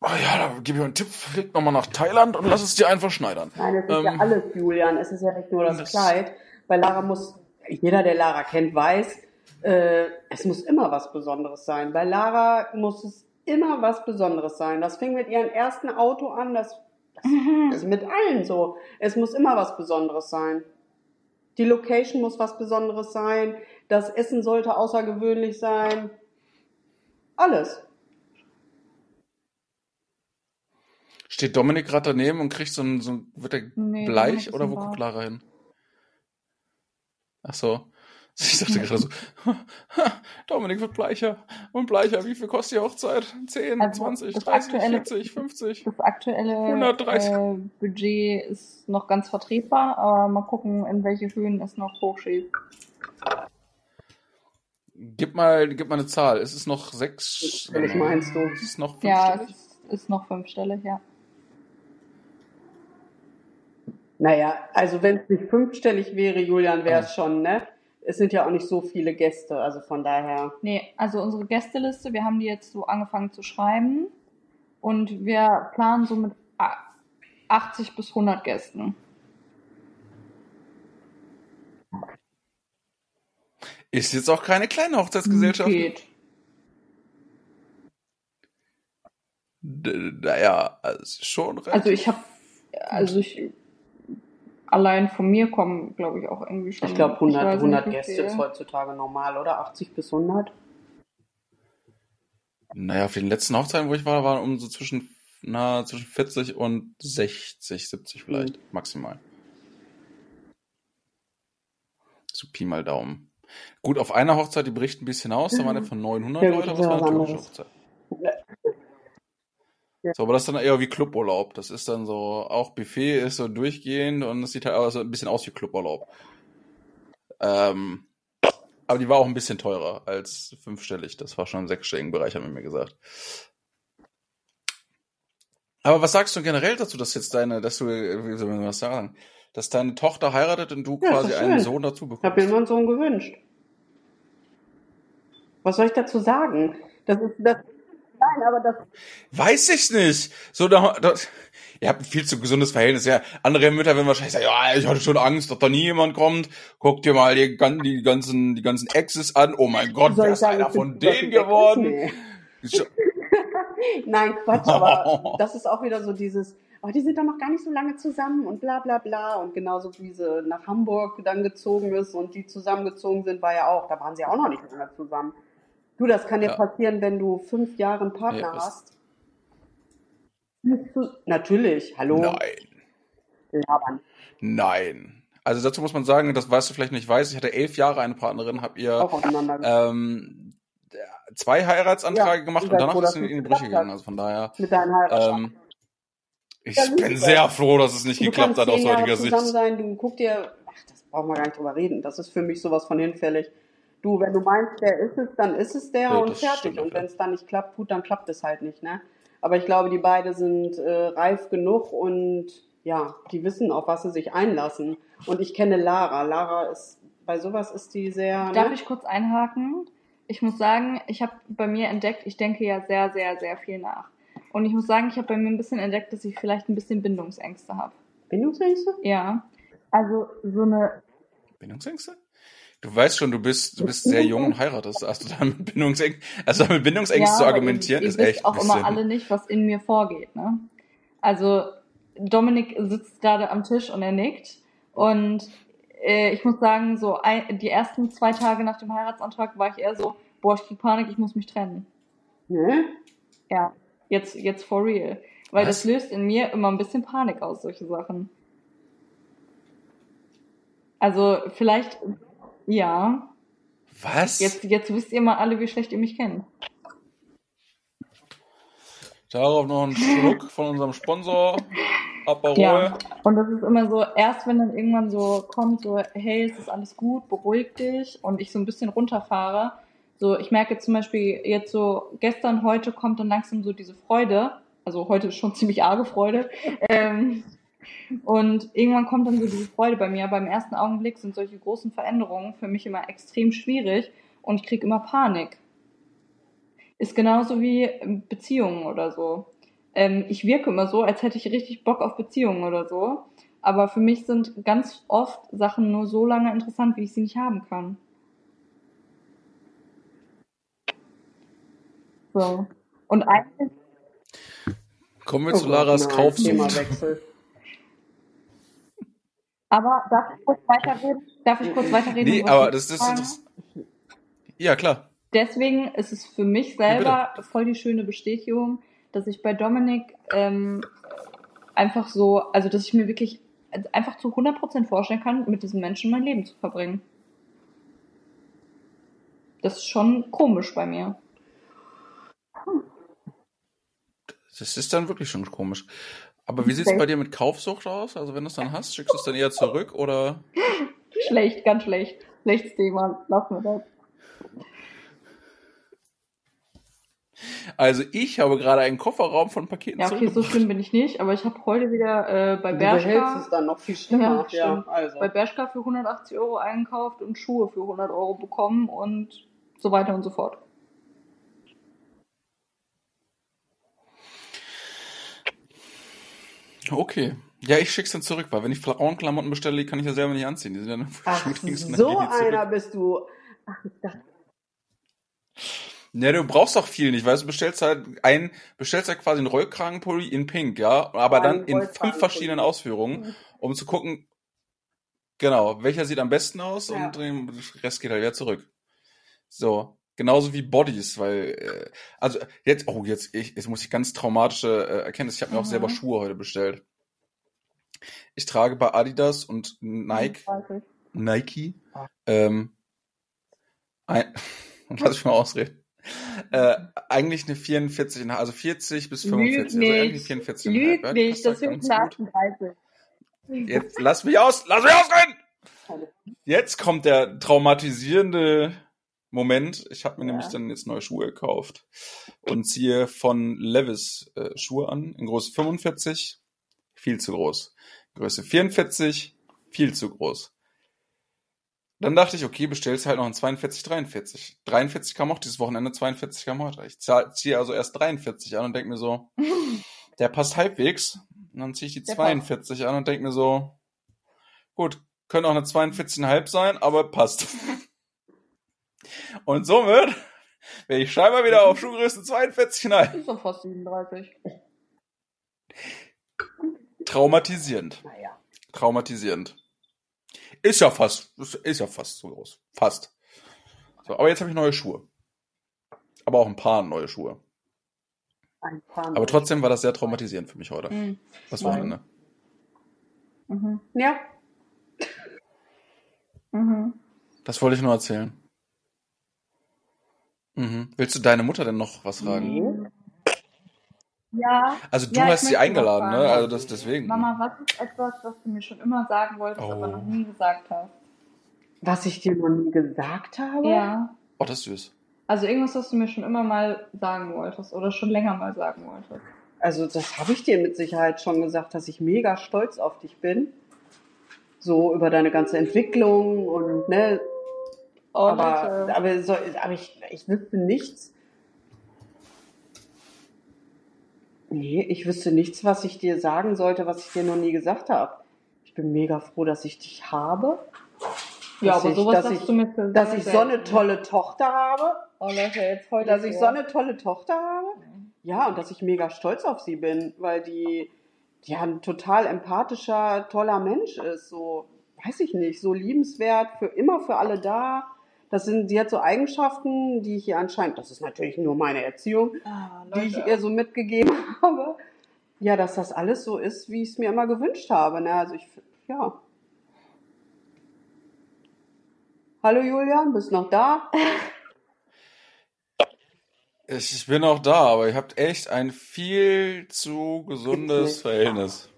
Speaker 3: Oh ja, da gebe ich euch einen Tipp. Flieg nochmal nach Thailand und lass es dir einfach schneidern.
Speaker 2: nein, es ist ja
Speaker 3: Ähm,
Speaker 2: alles, Julian. Es ist ja nicht nur das,
Speaker 3: das-
Speaker 2: Kleid. Weil Lara muss, jeder, der Lara kennt, weiß, äh, es muss immer was Besonderes sein. Bei Lara muss es immer was Besonderes sein. Das fing mit ihrem ersten Auto an, das, das ist mit allen so. Es muss immer was Besonderes sein. Die Location muss was Besonderes sein. Das Essen sollte außergewöhnlich sein. Alles.
Speaker 3: Steht Dominik gerade daneben und kriegt so ein, so ein wird er
Speaker 1: Nee,
Speaker 3: bleich oder wo guckt Lara hin? Ach so. Ich dachte gerade so, Dominik wird bleicher und bleicher. Wie viel kostet die Hochzeit? 10,
Speaker 1: Also,
Speaker 3: 20,
Speaker 1: das
Speaker 3: 30,
Speaker 1: aktuelle-
Speaker 3: 40, 50?
Speaker 1: Das aktuelle
Speaker 3: 130.
Speaker 1: äh, Budget ist noch ganz vertretbar, aber mal gucken, in welche Höhen es noch hochschießt.
Speaker 3: Gib mal, gib mal eine Zahl. Ist es noch sechs?
Speaker 2: Fünfstellig meinst du?
Speaker 3: Ist es noch
Speaker 1: Ja,
Speaker 3: fünfstellig?
Speaker 1: es ist, ist noch fünfstellig, ja.
Speaker 2: Naja, also wenn es nicht fünfstellig wäre, Julian, wäre es schon, ne? Es sind ja auch nicht so viele Gäste, also von daher.
Speaker 1: Nee, also unsere Gästeliste, wir haben die jetzt so angefangen zu schreiben und wir planen so mit a- 80 bis 100 Gästen.
Speaker 3: Ist jetzt auch keine kleine Hochzeitsgesellschaft.
Speaker 1: Geht.
Speaker 3: Naja, also es ist schon relativ.
Speaker 1: Also ich habe, also ich, allein von mir kommen, glaube ich, auch irgendwie schon.
Speaker 2: Ich glaube 100,
Speaker 1: weiß
Speaker 2: 100
Speaker 1: nicht,
Speaker 2: Gäste ist heutzutage normal, oder? 80 bis 100?
Speaker 3: Naja, auf den letzten Hochzeiten, wo ich war, waren um so zwischen, na, zwischen 40 und 60, 70 vielleicht,
Speaker 2: Mhm.
Speaker 3: maximal. So Pi mal Daumen. Gut, auf einer Hochzeit, die bricht ein bisschen aus, da waren etwa 900
Speaker 2: Ja,
Speaker 3: Leute, es war
Speaker 2: ja
Speaker 3: eine
Speaker 2: was
Speaker 3: türkische. Hochzeit. So, aber das ist dann eher wie Cluburlaub. Das ist dann so, auch Buffet ist so durchgehend und es sieht halt auch so ein bisschen aus wie Cluburlaub. Ähm, aber die war auch ein bisschen teurer als fünfstellig. Das war schon im sechsstelligen Bereich, haben wir mir gesagt. Aber was sagst du generell dazu, dass jetzt deine, dass du, wie soll man das sagen, dass deine Tochter heiratet und du
Speaker 2: Ja,
Speaker 3: quasi einen. Sohn dazu
Speaker 2: Ich
Speaker 3: bekommst?
Speaker 2: habe mir immer einen Sohn gewünscht. Was soll ich dazu sagen? Das ist das. Nein, aber das.
Speaker 3: Weiß ich nicht. So, da, da, ihr habt ein viel zu gesundes Verhältnis. Ja, andere Mütter werden wahrscheinlich sagen, ja, ich hatte schon Angst, dass da nie jemand kommt. Guck dir mal die, die ganzen, die ganzen Exes an. Oh mein Gott, wer ist
Speaker 2: sagen,
Speaker 3: einer von denen geworden?
Speaker 2: Nee. Nein, Quatsch, aber das ist auch wieder so dieses, oh, die sind doch noch gar nicht so lange zusammen und bla bla bla. Und genauso wie sie nach Hamburg dann gezogen ist und die zusammengezogen sind, war ja auch, da waren sie ja auch noch nicht lange zusammen. Du, das kann dir
Speaker 3: Ja.
Speaker 2: passieren, wenn du fünf Jahre einen Partner
Speaker 3: Ja,
Speaker 2: hast. Natürlich, hallo.
Speaker 3: Nein,
Speaker 2: Labern.
Speaker 3: nein. Also dazu muss man sagen, das weißt du vielleicht nicht weiß, ich hatte elf Jahre eine Partnerin, hab ihr ähm, zwei Heiratsanträge
Speaker 2: Ja,
Speaker 3: gemacht
Speaker 2: und
Speaker 3: danach
Speaker 2: froh,
Speaker 3: ist sie in die Brüche gegangen. Also von daher,
Speaker 2: mit deinen
Speaker 3: ähm, ich
Speaker 2: Ja,
Speaker 3: bin sehr froh, dass es nicht
Speaker 2: Du
Speaker 3: geklappt hat aus heutiger Sicht.
Speaker 2: sein, du guck dir, ach, das brauchen wir gar nicht drüber reden. Das ist für mich sowas von hinfällig. Du, wenn du meinst, der ist es, dann ist es der
Speaker 3: Ja,
Speaker 2: und fertig. Und wenn es dann nicht klappt, gut, dann klappt es halt nicht, ne? Aber ich glaube, die beiden sind äh, reif genug und ja, die wissen, auf was sie sich einlassen. Und ich kenne Lara. Lara ist, bei sowas ist die sehr.
Speaker 1: Darf
Speaker 2: ne?
Speaker 1: ich kurz einhaken? Ich muss sagen, ich habe bei mir entdeckt, ich denke ja sehr, sehr, sehr viel nach. Und ich muss sagen, ich habe bei mir ein bisschen entdeckt, dass ich vielleicht ein bisschen Bindungsängste habe.
Speaker 2: Bindungsängste?
Speaker 1: Ja. Also so eine
Speaker 3: Bindungsängste? Du weißt schon, du bist, du bist sehr jung und heiratest. Hast du da mit Bindungsängsten, also mit Bindungsängsten zu
Speaker 1: aber
Speaker 3: argumentieren,
Speaker 1: ihr,
Speaker 3: ist
Speaker 1: ihr
Speaker 3: echt
Speaker 1: wisst auch immer alle nicht, was in mir vorgeht. Ne? Also Dominik sitzt gerade am Tisch und er nickt. Und äh, ich muss sagen, so ein, die ersten zwei Tage nach dem Heiratsantrag war ich eher so, boah, ich krieg Panik, ich muss mich trennen.
Speaker 2: Ne?
Speaker 1: Ja, jetzt, jetzt for real. Weil
Speaker 3: Was?
Speaker 1: das löst in mir immer ein bisschen Panik aus, solche Sachen. Also vielleicht, ja,
Speaker 3: Was?
Speaker 1: jetzt, jetzt wisst ihr mal alle, wie schlecht ihr mich kennt.
Speaker 3: Darauf noch ein Schluck von unserem Sponsor, Aperol.
Speaker 1: Ja, und das ist immer so, erst wenn dann irgendwann so kommt, so, hey, es ist alles gut, beruhig dich und ich so ein bisschen runterfahre. So, ich merke zum Beispiel jetzt so, gestern, heute kommt dann langsam so diese Freude, also heute ist schon ziemlich arge Freude, ähm, und irgendwann kommt dann so diese Freude bei mir, aber im ersten Augenblick sind solche großen Veränderungen für mich immer extrem schwierig und ich kriege immer Panik. Ist genauso wie ähm, Beziehungen oder so. Ähm, ich wirke immer so, als hätte ich richtig Bock auf Beziehungen oder so. Aber für mich sind ganz oft Sachen nur so lange interessant, wie ich sie nicht haben kann. So. Und eigentlich,
Speaker 3: Kommen wir
Speaker 2: Oh
Speaker 3: zu Laras Kaufsucht.
Speaker 2: Themawechsel.
Speaker 1: Aber darf ich kurz weiterreden? Darf ich kurz weiterreden?
Speaker 3: Nee, aber das, das ist. Ja, klar.
Speaker 1: deswegen ist es für mich selber voll die schöne Bestätigung, dass ich bei Dominik ähm, einfach so, also dass ich mir wirklich einfach zu 100% vorstellen kann, mit diesem Menschen mein Leben zu verbringen. Das ist schon komisch bei mir.
Speaker 3: Das ist dann wirklich schon komisch. Aber wie sieht's bei dir mit Kaufsucht aus? Also wenn du es dann hast, schickst du es dann eher zurück oder?
Speaker 1: Schlecht, ganz schlecht. Schlechtes Thema. Lassen wir das.
Speaker 3: Also ich habe gerade einen Kofferraum von Paketen
Speaker 1: Ja, okay, so schlimm bin ich nicht, aber ich habe heute wieder äh, bei
Speaker 2: Du behältst
Speaker 1: Bershka,
Speaker 2: es dann noch viel schlimmer.
Speaker 1: Ja,
Speaker 2: Ja, also.
Speaker 1: bei Bershka für 180 Euro eingekauft und Schuhe für 100 Euro bekommen und so weiter und so fort.
Speaker 3: Okay. Ja, ich schick's dann zurück, weil wenn ich Frauenklamotten bestelle, die kann ich ja selber nicht anziehen. Die sind dann
Speaker 2: Ach,
Speaker 3: dann
Speaker 2: so einer bist du. Ach, ich dachte,
Speaker 3: Ja, du brauchst doch viel nicht, weißt du, bestellst halt ein, bestellst halt quasi einen Rollkragenpulli in Pink, ja, aber dann in fünf verschiedenen Ausführungen, um zu gucken, genau, welcher sieht am besten aus
Speaker 2: Ja.
Speaker 3: und der Rest geht halt wieder zurück. So. Genauso wie Bodies, weil, äh, also jetzt, oh, jetzt, ich, jetzt muss ich ganz traumatische äh, Erkenntnis, ich habe mir auch
Speaker 1: Mhm.
Speaker 3: selber Schuhe heute bestellt. Ich trage bei Adidas und Nike. Nike. Ähm, ein, lass ich mal ausreden. Äh, eigentlich eine 44, also 40 bis 45.
Speaker 1: Lüg
Speaker 3: also eigentlich
Speaker 1: nicht.
Speaker 3: 44
Speaker 1: Lüg
Speaker 3: die
Speaker 1: nicht, das sind
Speaker 3: gut.
Speaker 1: 38.
Speaker 3: Jetzt lass mich aus, lass mich ausreden! Jetzt kommt der traumatisierende Moment. Ich habe mir
Speaker 1: Ja.
Speaker 3: nämlich dann jetzt neue Schuhe gekauft und ziehe von Levis äh, Schuhe an in Größe 45, viel zu groß. Größe 44, viel zu groß. Dann dachte ich, okay, bestellst halt noch ein 42, 43. 43 kam auch dieses Wochenende, 42 kam heute. Ich ziehe also erst 43 an und denke mir so, der passt halbwegs. Und dann ziehe ich die
Speaker 1: Der
Speaker 3: 42 an und denke mir so, gut, könnte auch eine 42,5 sein, aber passt. Und somit wäre ich scheinbar wieder auf Schuhgröße 42,5.
Speaker 1: Ist doch fast 37.
Speaker 3: Traumatisierend.
Speaker 2: naja.
Speaker 3: Traumatisierend. Ist ja fast, ist ja fast so groß. Fast. So, aber jetzt habe ich neue Schuhe. Aber auch ein paar neue Schuhe.
Speaker 2: Ein paar
Speaker 3: Aber trotzdem war das sehr traumatisierend für mich heute.
Speaker 1: Mhm.
Speaker 3: Das Wochenende.
Speaker 1: Mhm.
Speaker 2: Ja.
Speaker 1: Mhm.
Speaker 3: Das wollte ich nur erzählen. Mhm. Willst du deine Mutter denn noch was fragen?
Speaker 2: Nee.
Speaker 1: Ja,
Speaker 3: Also du
Speaker 1: Ja,
Speaker 3: hast sie eingeladen, ne? Also das deswegen.
Speaker 1: Mama, was ist etwas, was du mir schon immer sagen wolltest,
Speaker 3: Oh.
Speaker 1: aber noch nie gesagt hast?
Speaker 2: Was ich dir noch nie gesagt habe?
Speaker 1: Ja.
Speaker 3: Oh, das ist süß.
Speaker 1: Also irgendwas, was du mir schon immer mal sagen wolltest oder schon länger mal sagen wolltest.
Speaker 2: also das habe ich dir mit Sicherheit schon gesagt, dass ich mega stolz auf dich bin. So über deine ganze Entwicklung und ne,
Speaker 1: Oh,
Speaker 2: aber,
Speaker 1: Leute.
Speaker 2: aber, so, aber ich, ich wüsste nichts. Nee, ich wüsste nichts, was ich dir sagen sollte, was ich dir noch nie gesagt habe. Ich bin mega froh, dass ich dich habe.
Speaker 1: Ja,
Speaker 2: dass
Speaker 1: aber
Speaker 2: ich-
Speaker 1: sowas
Speaker 2: dass ich-
Speaker 1: du mir
Speaker 2: Dass ich so eine tolle Tochter habe.
Speaker 1: Oh Leute, jetzt heute
Speaker 2: Dass ich so eine tolle Tochter habe. Ja, und dass ich mega stolz auf sie bin, weil die, die ja ein total empathischer, toller Mensch ist. So, weiß ich nicht, so liebenswert, für immer für alle da. Das sind, die hat so Eigenschaften, die ich ihr anscheinend, das ist natürlich nur meine Erziehung,
Speaker 1: Ah,
Speaker 2: die ich ihr so mitgegeben habe. Ja, dass das alles so ist, wie ich es mir immer gewünscht habe. Ne? Also ich, ja. Hallo Julian, bist noch da?
Speaker 3: Ich, ich bin auch da, aber ihr habt echt ein viel zu gesundes. Verhältnis.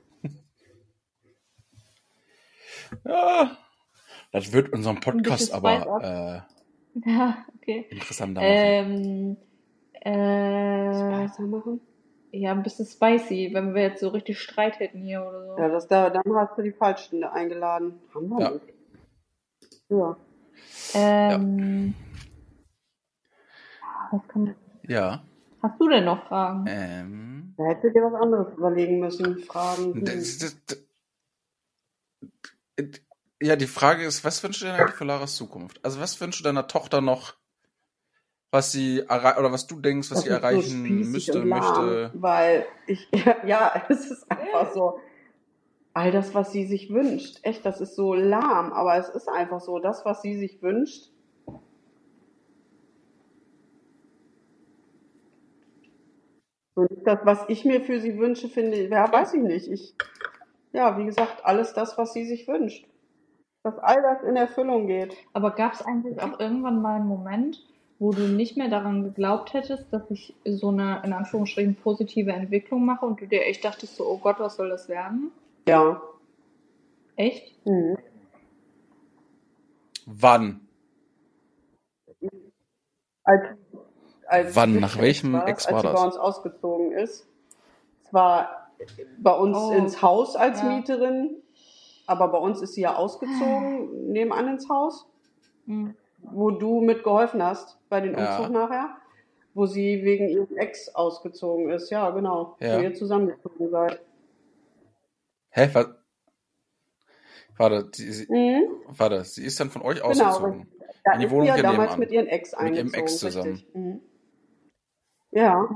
Speaker 3: ja. Das wird unseren
Speaker 1: bisschen
Speaker 3: Podcast aber
Speaker 1: Ja, okay.
Speaker 3: äh, interessanter machen.
Speaker 1: Ähm, äh,
Speaker 2: machen?
Speaker 1: ja, ein bisschen spicy, wenn wir jetzt so richtig Streit hätten hier oder so.
Speaker 2: Ja, das, da, dann hast du die Falschen eingeladen. Haben wir
Speaker 3: Ja.
Speaker 2: nicht. Ja.
Speaker 1: Ähm, was kann,
Speaker 3: ja.
Speaker 1: hast du denn noch Fragen?
Speaker 3: Ähm.
Speaker 2: Da hättet ihr was anderes überlegen müssen, fragen.
Speaker 3: Das, das, das, ja, die Frage ist, was wünschst du dir eigentlich für Laras Zukunft? Also was wünschst du deiner Tochter noch, was sie oder was du denkst, was
Speaker 2: Das
Speaker 3: sie
Speaker 2: so
Speaker 3: erreichen
Speaker 2: spießig
Speaker 3: müsste,
Speaker 2: lahm,
Speaker 3: möchte?
Speaker 2: Weil ich, ja, es ist einfach so. All das, was sie sich wünscht. Echt, das ist so lahm, aber es ist einfach so. Das, was sie sich wünscht. Und das, was ich mir für sie wünsche, finde ich, ja, weiß ich nicht. Ich, ja, wie gesagt, alles das, was sie sich wünscht. Dass all das in Erfüllung geht.
Speaker 1: Aber gab es eigentlich auch irgendwann mal einen Moment, wo du nicht mehr daran geglaubt hättest, dass ich so eine, in Anführungsstrichen, positive Entwicklung mache und du dir echt dachtest so, oh Gott, was soll das werden?
Speaker 2: Ja.
Speaker 1: Echt?
Speaker 2: Mhm.
Speaker 3: Wann?
Speaker 2: als, als
Speaker 3: Wann? Nach welchem
Speaker 2: war,
Speaker 3: Ex
Speaker 2: als
Speaker 3: war
Speaker 2: sie
Speaker 3: das?
Speaker 2: bei uns ausgezogen ist. Zwar bei uns
Speaker 1: Oh,
Speaker 2: ins Haus als
Speaker 1: ja.
Speaker 2: Mieterin, aber bei uns ist sie ja ausgezogen, nebenan ins Haus,
Speaker 1: Hm.
Speaker 2: wo du mitgeholfen hast bei den
Speaker 3: Ja.
Speaker 2: Umzug nachher, wo sie wegen ihrem Ex ausgezogen ist. Ja, genau.
Speaker 3: Ja.
Speaker 2: Wo ihr zusammengezogen seid.
Speaker 3: Hä? Was? Warte, sie, sie,
Speaker 2: Mhm.
Speaker 3: warte, sie ist dann von euch
Speaker 2: Genau.
Speaker 3: ausgezogen.
Speaker 2: Da
Speaker 3: In die
Speaker 2: ist
Speaker 3: Wohnung
Speaker 2: sie ja damals
Speaker 3: nebenan.
Speaker 2: mit ihrem Ex
Speaker 3: Mit ihrem
Speaker 2: eingezogen.
Speaker 3: Ex zusammen.
Speaker 2: Mhm. Ja.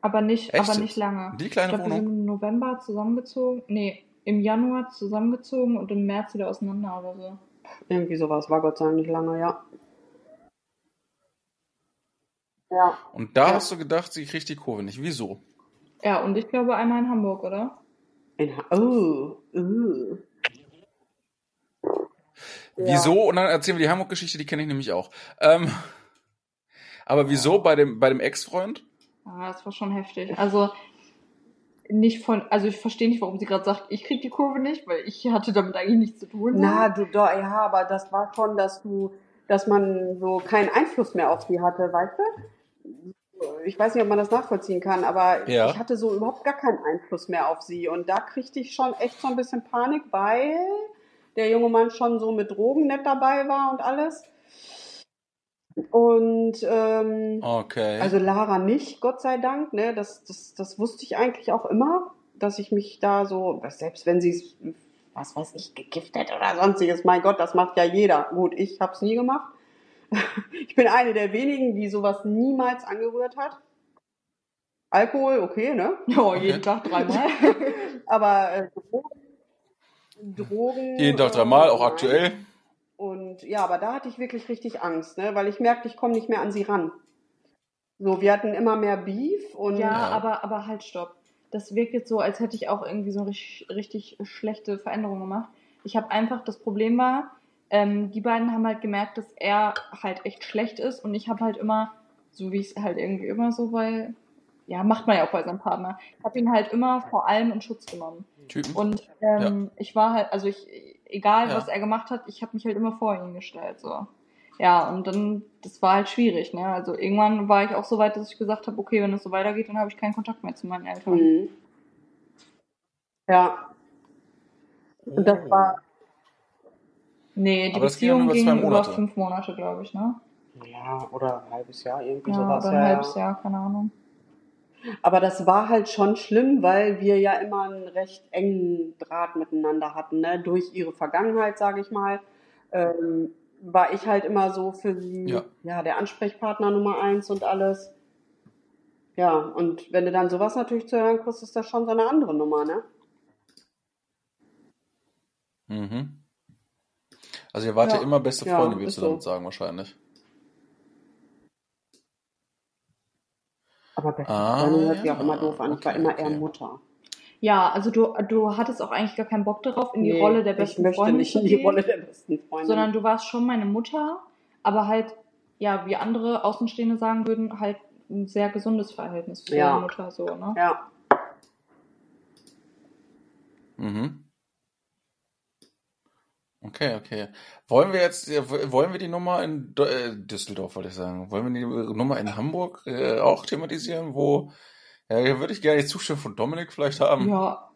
Speaker 1: Aber nicht,
Speaker 3: Echt
Speaker 1: aber nicht lange.
Speaker 3: Die
Speaker 1: Ich
Speaker 3: kleine
Speaker 1: glaube, wir sind
Speaker 3: Wohnung?
Speaker 1: im November zusammengezogen. Nee, im Januar zusammengezogen und im März wieder auseinander oder so.
Speaker 2: Irgendwie sowas. War Gott sei Dank nicht lange, ja. Ja.
Speaker 3: Und da
Speaker 2: Ja.
Speaker 3: hast du gedacht, sie kriegt die Kurve nicht. Wieso?
Speaker 1: Ja, und ich glaube einmal in Hamburg, oder?
Speaker 2: In, Ha- oh, oh.
Speaker 3: Wieso? Und dann erzählen wir die Hamburg-Geschichte, die kenne ich nämlich auch. Ähm, aber wieso bei dem, bei dem Ex-Freund?
Speaker 1: Ah, das war schon heftig. Also nicht von, also ich verstehe nicht, warum sie gerade sagt, ich krieg die Kurve nicht, weil ich hatte damit eigentlich nichts zu tun.
Speaker 2: Na, du, doch, ja, aber das war schon, dass du, dass man so keinen Einfluss mehr auf sie hatte, weißt du? Ich weiß nicht, ob man das nachvollziehen kann, aber
Speaker 3: Ja.
Speaker 2: ich hatte so überhaupt gar keinen Einfluss mehr auf sie. Und da kriegte ich schon echt so ein bisschen Panik, weil der junge Mann schon so mit Drogen nett dabei war und alles. Und ähm,
Speaker 3: Okay.
Speaker 2: Also Lara nicht, Gott sei Dank. Ne? Das, das, das wusste ich eigentlich auch immer, dass ich mich da so, selbst wenn sie es, was weiß ich, gekifft hätte oder sonstiges, mein Gott, das macht ja jeder. Gut, ich habe es nie gemacht. Ich bin eine der wenigen, die sowas niemals angerührt hat. Alkohol, okay, ne?
Speaker 1: Ja, jeden Tag dreimal.
Speaker 2: Aber äh, Drogen.
Speaker 3: Jeden Tag
Speaker 2: äh,
Speaker 3: dreimal, auch
Speaker 2: nein.
Speaker 3: aktuell.
Speaker 2: Und ja, aber da hatte ich wirklich richtig Angst, ne? weil ich merkte, ich komme nicht mehr an sie ran. So, wir hatten immer mehr Beef und
Speaker 1: ja,
Speaker 3: Ja.
Speaker 1: aber, aber halt, stopp. Das wirkt jetzt so, als hätte ich auch irgendwie so richtig, richtig schlechte Veränderungen gemacht. Ich habe einfach, das Problem war, ähm, die beiden haben halt gemerkt, dass er halt echt schlecht ist und ich habe halt immer, so wie ich es halt irgendwie immer so, weil, ja, macht man ja auch bei seinem Partner. Ich habe ihn halt immer vor allem in Schutz genommen.
Speaker 3: Typen.
Speaker 1: Und ähm, ich war halt, also ich, egal
Speaker 3: Ja.
Speaker 1: was er gemacht hat, ich habe mich halt immer vor ihn gestellt. So. Ja, und dann, das war halt schwierig, ne? Also irgendwann war ich auch so weit, dass ich gesagt habe, okay, wenn es so weitergeht, dann habe ich keinen Kontakt mehr zu meinen Eltern.
Speaker 2: Mhm. Ja. Und das war,
Speaker 1: Nee, die
Speaker 3: Aber
Speaker 1: Beziehung
Speaker 3: über
Speaker 1: ging über fünf Monate, glaube ich, ne?
Speaker 2: ja, oder ein halbes Jahr, irgendwie
Speaker 1: Ja,
Speaker 2: sowas.
Speaker 1: oder ein
Speaker 2: ja,
Speaker 1: halbes
Speaker 2: ja.
Speaker 1: Jahr, keine Ahnung.
Speaker 2: Aber das war halt schon schlimm, weil wir ja immer einen recht engen Draht miteinander hatten, ne? Durch ihre Vergangenheit, sage ich mal. Ähm, war ich halt immer so für sie,
Speaker 3: Ja.
Speaker 2: ja, der Ansprechpartner Nummer eins und alles. Ja, und wenn du dann sowas natürlich zu hören kriegst, ist das schon so eine andere Nummer, ne?
Speaker 3: Mhm. Also ihr wart ja,
Speaker 2: Ja.
Speaker 3: immer beste
Speaker 2: Ja,
Speaker 3: Freunde, würdest
Speaker 2: ist
Speaker 3: du damit
Speaker 2: so.
Speaker 3: sagen, wahrscheinlich.
Speaker 2: Aber beste
Speaker 3: Ah,
Speaker 2: Freundin hört sich
Speaker 3: ja.
Speaker 2: auch immer doof an. Ich war
Speaker 3: Okay,
Speaker 2: immer eher
Speaker 3: okay.
Speaker 2: Mutter.
Speaker 1: Ja, also du, du hattest auch eigentlich gar keinen Bock darauf, in die
Speaker 2: Nee,
Speaker 1: Rolle der
Speaker 2: ich
Speaker 1: besten
Speaker 2: möchte
Speaker 1: Freundin
Speaker 2: nicht
Speaker 1: zu
Speaker 2: in die
Speaker 1: gehen,
Speaker 2: Rolle der besten Freundin.
Speaker 1: sondern du warst schon meine Mutter, aber halt, ja, wie andere Außenstehende sagen würden, halt ein sehr gesundes Verhältnis zu
Speaker 2: Ja.
Speaker 1: der Mutter, so, ne?
Speaker 2: ja,
Speaker 3: Mhm. Okay, okay. Wollen wir jetzt, äh, wollen wir die Nummer in äh, Düsseldorf, wollte ich sagen, wollen wir die Nummer in Hamburg äh, auch thematisieren, wo, ja, hier würde ich gerne die Zustimmung von Dominik vielleicht haben.
Speaker 1: Ja,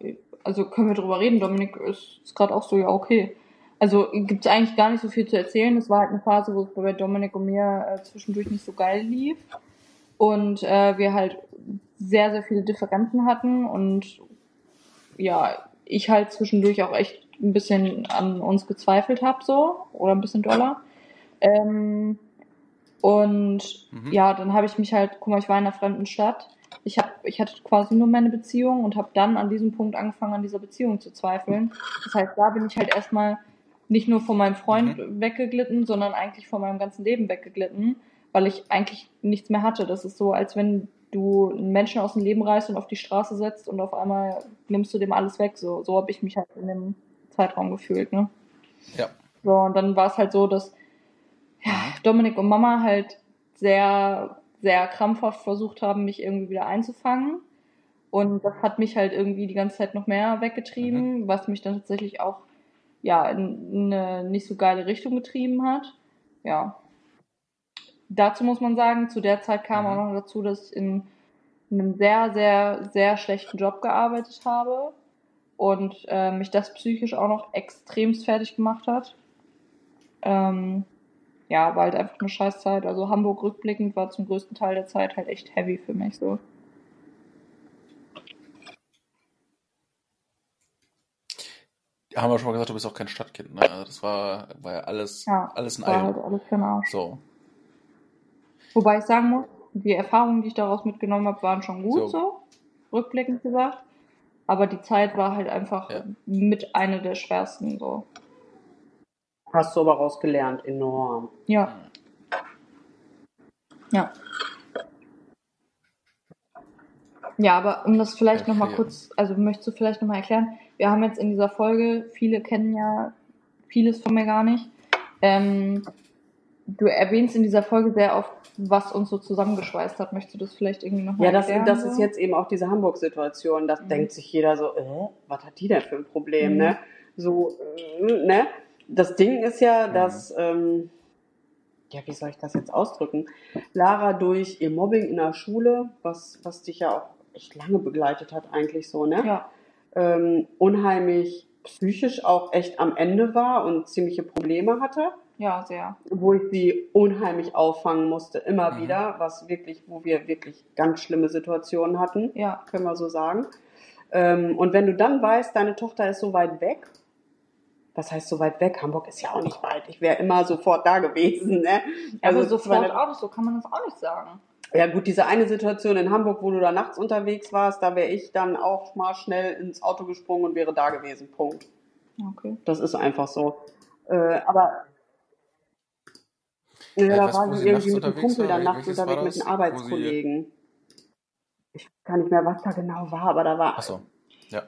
Speaker 1: also können wir drüber reden. Dominik ist, ist gerade auch so, ja, okay. Also gibt es eigentlich gar nicht so viel zu erzählen. Es war halt eine Phase, wo es bei Dominik und mir äh, zwischendurch nicht so geil lief. Und äh, wir halt sehr, sehr viele Differenzen hatten. Und ja, ich halt zwischendurch auch echt ein bisschen an uns gezweifelt habe, so. Oder ein bisschen doller. Ähm, und
Speaker 3: Mhm.
Speaker 1: ja, dann habe ich mich halt, guck mal, ich war in einer fremden Stadt. Ich hab, ich hatte quasi nur meine Beziehung und habe dann an diesem Punkt angefangen, an dieser Beziehung zu zweifeln. Das heißt, da bin ich halt erstmal nicht nur von meinem Freund weggeglitten, sondern eigentlich von meinem ganzen Leben weggeglitten, weil ich eigentlich nichts mehr hatte. Das ist so, als wenn du einen Menschen aus dem Leben reißt und auf die Straße setzt und auf einmal nimmst du dem alles weg. So, so habe ich mich halt in dem Zeitraum gefühlt, ne?
Speaker 3: Ja.
Speaker 1: So, und dann war es halt so, dass ja, Dominik und Mama halt sehr, sehr krampfhaft versucht haben, mich irgendwie wieder einzufangen. Und das hat mich halt irgendwie die ganze Zeit noch mehr weggetrieben, was mich dann tatsächlich auch ja, in eine nicht so geile Richtung getrieben hat. Ja. Dazu muss man sagen, zu der Zeit kam
Speaker 3: Mhm.
Speaker 1: auch noch dazu, dass ich in einem sehr, sehr, sehr schlechten Job gearbeitet habe und äh, mich das psychisch auch noch extremst fertig gemacht hat. Ähm, ja, war halt einfach eine Scheißzeit. Also Hamburg rückblickend war zum größten Teil der Zeit halt echt heavy für mich so.
Speaker 3: Haben wir schon mal gesagt, du bist auch kein Stadtkind, ne? Also das war, war ja alles,
Speaker 1: Ja,
Speaker 3: alles ein
Speaker 1: war halt alles für den Arsch.
Speaker 3: So.
Speaker 1: Wobei ich sagen muss, die Erfahrungen, die ich daraus mitgenommen habe, waren schon gut
Speaker 3: So.
Speaker 1: so, rückblickend gesagt. Aber die Zeit war halt einfach
Speaker 3: Ja.
Speaker 1: mit einer der schwersten so.
Speaker 2: hast du aber rausgelernt, enorm.
Speaker 1: Ja. Ja. Ja, aber um das vielleicht
Speaker 3: Okay.
Speaker 1: nochmal kurz, also möchtest du vielleicht nochmal erklären, wir haben jetzt in dieser Folge, viele kennen ja vieles von mir gar nicht. Ähm, du erwähnst in dieser Folge sehr oft, was uns so zusammengeschweißt hat. Möchtest du das vielleicht irgendwie nochmal
Speaker 2: Ja, das,
Speaker 1: erklären?
Speaker 2: das ist jetzt eben auch diese Hamburg-Situation. Das
Speaker 1: Mhm.
Speaker 2: denkt sich jeder so, äh, was hat die denn für ein Problem,
Speaker 1: Mhm.
Speaker 2: ne? So, äh, ne? Das Ding ist ja,
Speaker 3: Mhm.
Speaker 2: dass, ähm, ja, wie soll ich das jetzt ausdrücken? Lara durch ihr Mobbing in der Schule, was, was dich ja auch echt lange begleitet hat, eigentlich so, ne?
Speaker 1: Ja,
Speaker 2: Ähm, unheimlich psychisch auch echt am Ende war und ziemliche Probleme hatte
Speaker 1: ja, sehr.
Speaker 2: wo ich sie unheimlich auffangen musste, immer
Speaker 3: Mhm.
Speaker 2: wieder, was wirklich, wo wir wirklich ganz schlimme Situationen hatten,
Speaker 1: Ja,
Speaker 2: können wir so sagen. Ähm, und wenn du dann weißt, deine Tochter ist so weit weg, was heißt so weit weg? Hamburg ist ja auch nicht weit. Ich wäre immer sofort da gewesen. Ne?
Speaker 1: aber
Speaker 2: Also
Speaker 1: sofort
Speaker 2: meine-
Speaker 1: Autos, so kann man das auch nicht sagen.
Speaker 2: ja gut, diese eine Situation in Hamburg, wo du da nachts unterwegs warst, da wäre ich dann auch mal schnell ins Auto gesprungen und wäre da gewesen. Punkt.
Speaker 1: Okay.
Speaker 2: Das ist einfach so. Äh, aber ja,
Speaker 3: Ja,
Speaker 2: da
Speaker 3: was,
Speaker 2: war
Speaker 3: wo
Speaker 2: sie irgendwie mit dem Kumpel dann nachts unterwegs mit einem
Speaker 3: sie-
Speaker 2: Arbeitskollegen. Ich weiß gar nicht mehr, was da genau war, aber da war.
Speaker 3: Achso.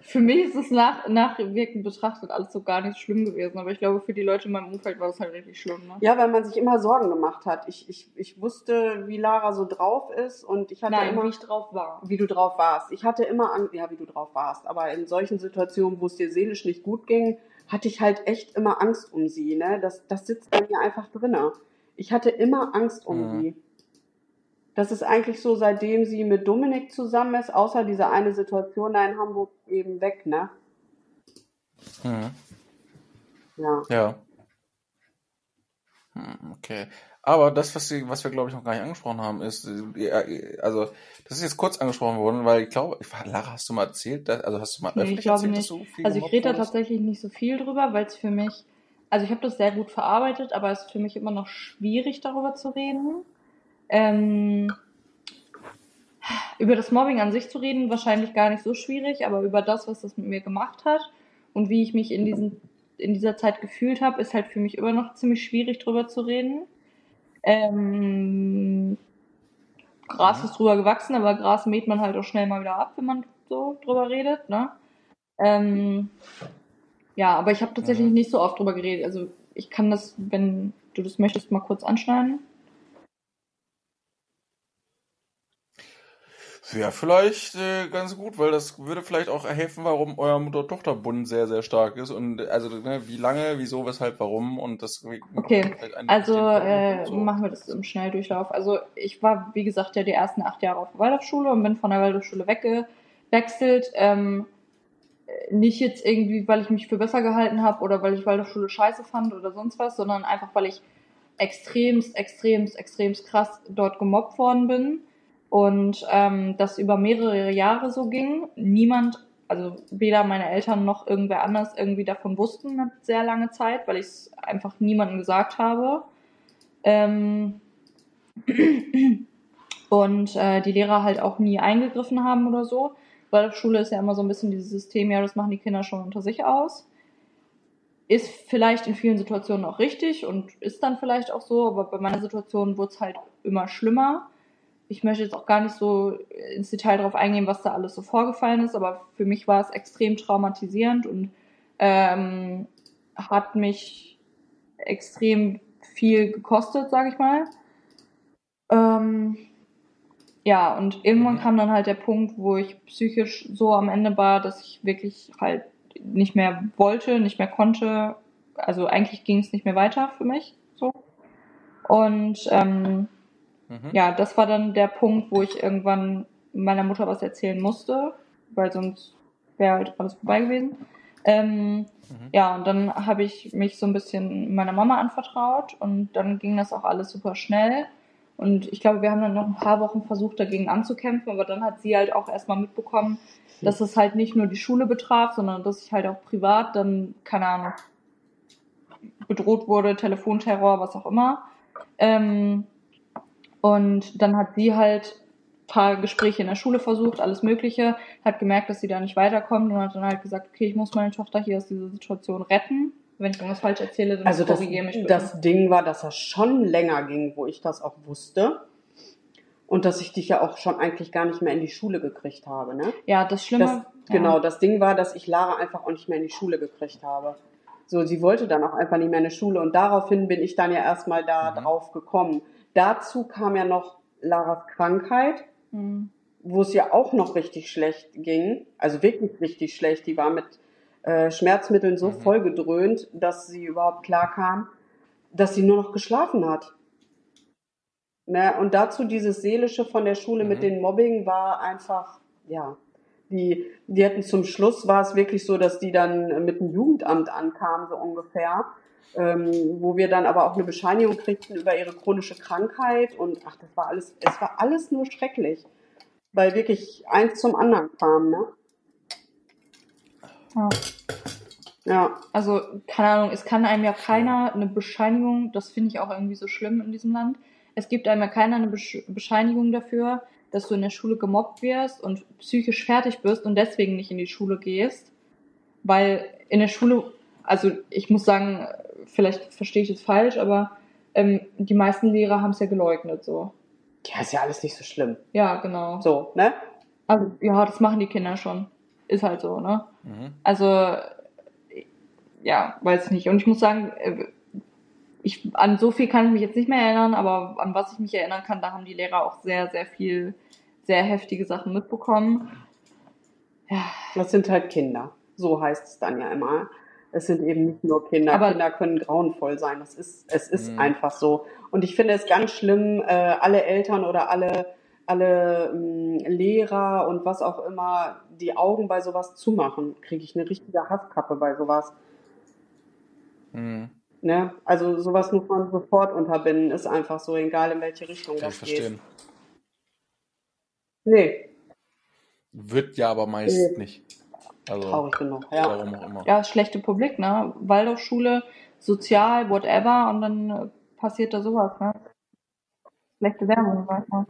Speaker 1: Für mich ist es nach, nachwirkend betrachtet alles so gar nicht schlimm gewesen, aber ich glaube, für die Leute in meinem Umfeld war das halt richtig schlimm. Ne?
Speaker 2: Ja, weil man sich immer Sorgen gemacht hat. Ich, ich, ich wusste, wie Lara so drauf ist und ich hatte
Speaker 1: Nein,
Speaker 2: immer.
Speaker 1: wie ich drauf war.
Speaker 2: wie du drauf warst. Ich hatte immer Angst, ja, wie du drauf warst, aber in solchen Situationen, wo es dir seelisch nicht gut ging, hatte ich halt echt immer Angst um sie, ne? Das, das sitzt bei mir einfach drinne. Ich hatte immer Angst um
Speaker 3: Mhm.
Speaker 2: die. Das ist eigentlich so, seitdem sie mit Dominik zusammen ist, außer dieser eine Situation da in Hamburg eben weg, ne?
Speaker 3: Mhm.
Speaker 2: Ja.
Speaker 3: Ja. Hm, Okay. Aber das, was, sie, was wir, glaube ich, noch gar nicht angesprochen haben, ist, äh, also, das ist jetzt kurz angesprochen worden, weil ich glaube, Lara, hast du mal erzählt, dass, also hast du mal
Speaker 1: Nee,
Speaker 3: öffentlich
Speaker 1: ich glaube
Speaker 3: erzählt,
Speaker 1: nicht.
Speaker 3: dass du viel
Speaker 1: Also ich rede da tatsächlich nicht so viel drüber, weil es für mich, also ich habe das sehr gut verarbeitet, aber es ist für mich immer noch schwierig, darüber zu reden. Ähm, über das Mobbing an sich zu reden, wahrscheinlich gar nicht so schwierig, aber über das, was das mit mir gemacht hat und wie ich mich in, diesen, in dieser Zeit gefühlt habe, ist halt für mich immer noch ziemlich schwierig, drüber zu reden. Ähm, Gras
Speaker 3: Mhm.
Speaker 1: ist drüber gewachsen, aber Gras mäht man halt auch schnell mal wieder ab, wenn man so drüber redet, ne? Ähm, ja, aber ich habe tatsächlich
Speaker 3: Mhm.
Speaker 1: nicht so oft drüber geredet. Also ich kann das, wenn du das möchtest, mal kurz anschneiden.
Speaker 3: Ja, vielleicht äh, ganz gut, weil das würde vielleicht auch helfen, warum euer Mutter-Tochter-Bund sehr, sehr stark ist und also ne, wie lange, wieso, weshalb, warum und das
Speaker 1: Okay,
Speaker 3: einen
Speaker 1: Also äh,
Speaker 3: so.
Speaker 1: machen wir das im Schnelldurchlauf. Also ich war, wie gesagt, ja die ersten acht Jahre auf der Waldorfschule und bin von der Waldorfschule weggewechselt. Ähm, nicht jetzt irgendwie, weil ich mich für besser gehalten habe oder weil ich Waldorfschule scheiße fand oder sonst was, sondern einfach, weil ich extremst, extremst, extremst krass dort gemobbt worden bin und ähm, das über mehrere Jahre so ging. Niemand, also weder meine Eltern noch irgendwer anders irgendwie davon wussten eine sehr lange Zeit, weil ich es einfach niemandem gesagt habe. Ähm, und äh, die Lehrer halt auch nie eingegriffen haben oder so. Weil auf Schule ist ja immer so ein bisschen dieses System, ja, das machen die Kinder schon unter sich aus. Ist vielleicht in vielen Situationen auch richtig und ist dann vielleicht auch so, aber bei meiner Situation wurde es halt immer schlimmer. Ich möchte jetzt auch gar nicht so ins Detail darauf eingehen, was da alles so vorgefallen ist, aber für mich war es extrem traumatisierend und ähm, hat mich extrem viel gekostet, sage ich mal. Ähm, ja, und irgendwann
Speaker 3: Mhm.
Speaker 1: kam dann halt der Punkt, wo ich psychisch so am Ende war, dass ich wirklich halt nicht mehr wollte, nicht mehr konnte. Also eigentlich ging es nicht mehr weiter für mich. So. Und ähm,
Speaker 3: Mhm.
Speaker 1: ja, das war dann der Punkt, wo ich irgendwann meiner Mutter was erzählen musste, weil sonst wäre halt alles vorbei gewesen. Ähm,
Speaker 3: Mhm.
Speaker 1: ja, und dann habe ich mich so ein bisschen meiner Mama anvertraut und dann ging das auch alles super schnell. Und ich glaube, wir haben dann noch ein paar Wochen versucht, dagegen anzukämpfen, aber dann hat sie halt auch erstmal mitbekommen, dass es halt nicht nur die Schule betraf, sondern dass ich halt auch privat dann, keine Ahnung, bedroht wurde, Telefonterror, was auch immer. Ähm, und dann hat sie halt ein paar Gespräche in der Schule versucht, alles Mögliche, hat gemerkt, dass sie da nicht weiterkommt und hat dann halt gesagt, okay, ich muss meine Tochter hier aus dieser Situation retten. Wenn ich irgendwas falsch erzähle, dann
Speaker 2: Also das,
Speaker 1: korrigiere mich bitte.
Speaker 2: das Ding war, dass das schon länger ging, wo ich das auch wusste. Und dass ich dich ja auch schon eigentlich gar nicht mehr in die Schule gekriegt habe, ne?
Speaker 1: ja, das Schlimme.
Speaker 2: Das,
Speaker 1: ja.
Speaker 2: Genau, das Ding war, dass ich Lara einfach auch nicht mehr in die Schule gekriegt habe. So, sie wollte dann auch einfach nicht mehr in die Schule und daraufhin bin ich dann ja erstmal da
Speaker 3: Mhm.
Speaker 2: drauf gekommen. Dazu kam ja noch Laras Krankheit,
Speaker 1: Hm.
Speaker 2: wo es ja auch noch richtig schlecht ging. Also wirklich richtig schlecht. Die war mit äh, Schmerzmitteln so
Speaker 3: Mhm.
Speaker 2: vollgedröhnt, dass sie überhaupt klar kam, dass sie nur noch geschlafen hat. Ne? Und dazu dieses Seelische von der Schule mit
Speaker 3: Mhm.
Speaker 2: dem Mobbing war einfach, ja, die, die hatten zum Schluss war es wirklich so, dass die dann mit dem Jugendamt ankamen, so ungefähr, ähm, wo wir dann aber auch eine Bescheinigung kriegten über ihre chronische Krankheit und ach, das war alles, es war alles nur schrecklich, weil wirklich eins zum anderen kam, ne?
Speaker 1: Ja.
Speaker 2: Ja,
Speaker 1: Also, keine Ahnung, es kann einem ja keiner eine Bescheinigung, das finde ich auch irgendwie so schlimm in diesem Land. Es gibt einem ja keiner eine Besch Bescheinigung dafür, dass du in der Schule gemobbt wirst und psychisch fertig bist und deswegen nicht in die Schule gehst. Weil in der Schule, also ich muss sagen, vielleicht verstehe ich es falsch, aber ähm, die meisten Lehrer haben es ja geleugnet, so.
Speaker 2: ja, ist ja alles nicht so schlimm.
Speaker 1: Ja, genau.
Speaker 2: So, ne?
Speaker 1: Also, ja, das machen die Kinder schon. Ist halt so, ne?
Speaker 3: Mhm.
Speaker 1: Also, ja, weiß nicht. Und ich muss sagen, äh, ich, an so viel kann ich mich jetzt nicht mehr erinnern, aber an was ich mich erinnern kann, da haben die Lehrer auch sehr, sehr viel, sehr heftige Sachen mitbekommen. Ja,
Speaker 2: Das sind halt Kinder. So heißt es dann ja immer. es sind eben nicht nur Kinder.
Speaker 1: Aber-
Speaker 2: Kinder können grauenvoll sein. Das ist, es ist
Speaker 3: Mhm.
Speaker 2: einfach so. Und ich finde es ganz schlimm, äh, alle Eltern oder alle, alle ähm, Lehrer und was auch immer die Augen bei sowas zumachen. Kriege ich eine richtige Hasskappe bei sowas.
Speaker 3: Hm,
Speaker 2: Ne? Also sowas muss man sofort unterbinden. Ist einfach so, egal in welche Richtung
Speaker 3: kann ich
Speaker 2: das geht.
Speaker 3: verstehen.
Speaker 2: Nee,
Speaker 3: Wird ja aber meist
Speaker 2: Nee.
Speaker 3: nicht. Also,
Speaker 2: traurig genug. Ja.
Speaker 3: warum auch immer.
Speaker 1: Ja, schlechte Publik, ne? Waldorfschule, sozial, whatever, und dann passiert da sowas, ne? Schlechte Werbung, sag ich mal.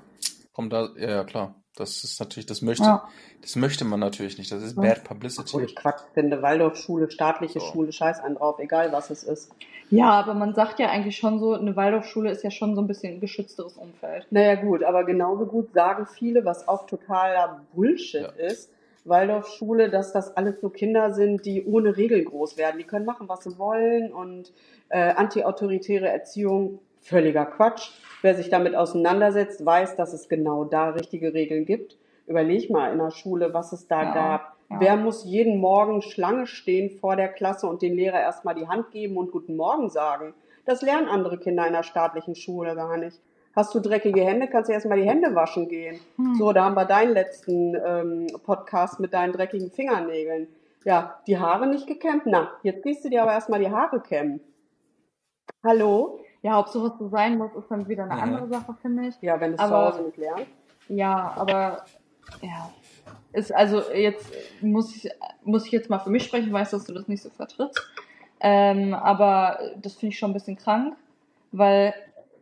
Speaker 3: Kommt da, ja, ja, klar. Das ist natürlich, das möchte,
Speaker 1: Ja.
Speaker 3: das möchte man natürlich nicht. Das ist bad
Speaker 2: Obwohl
Speaker 3: Publicity.
Speaker 2: ich Quatsch finde, Waldorfschule, staatliche
Speaker 3: So.
Speaker 2: Schule, scheiß einen drauf, egal was es ist.
Speaker 1: Ja, aber man sagt ja eigentlich schon so, eine Waldorfschule ist ja schon so ein bisschen ein geschützteres Umfeld.
Speaker 2: Naja gut, aber genauso gut sagen viele, was auch totaler Bullshit
Speaker 3: Ja.
Speaker 2: ist, Waldorfschule, dass das alles so Kinder sind, die ohne Regeln groß werden. Die können machen, was sie wollen und äh, antiautoritäre Erziehung, völliger Quatsch. Wer sich damit auseinandersetzt, weiß, dass es genau da richtige Regeln gibt. Überleg mal in der Schule, was es da
Speaker 1: Ja,
Speaker 2: gab.
Speaker 1: ja.
Speaker 2: Wer muss jeden Morgen Schlange stehen vor der Klasse und den Lehrer erstmal die Hand geben und Guten Morgen sagen? Das lernen andere Kinder in der staatlichen Schule gar nicht. Hast du dreckige Hände, kannst du erstmal die Hände waschen gehen.
Speaker 1: Hm.
Speaker 2: So, da haben wir deinen letzten ähm, Podcast mit deinen dreckigen Fingernägeln. Ja, die Haare nicht gekämmt? Na, jetzt gehst du dir aber erstmal die Haare kämmen. Hallo?
Speaker 1: Ja, ob sowas so sein muss, ist dann wieder eine
Speaker 3: Mhm.
Speaker 1: andere Sache, finde ich.
Speaker 2: Ja, wenn du es zu Hause nicht lernst.
Speaker 1: Ja, aber ja. Ist also jetzt muss ich muss ich jetzt mal für mich sprechen, ich weiß, dass du das nicht so vertrittst. Ähm, aber das finde ich schon ein bisschen krank, weil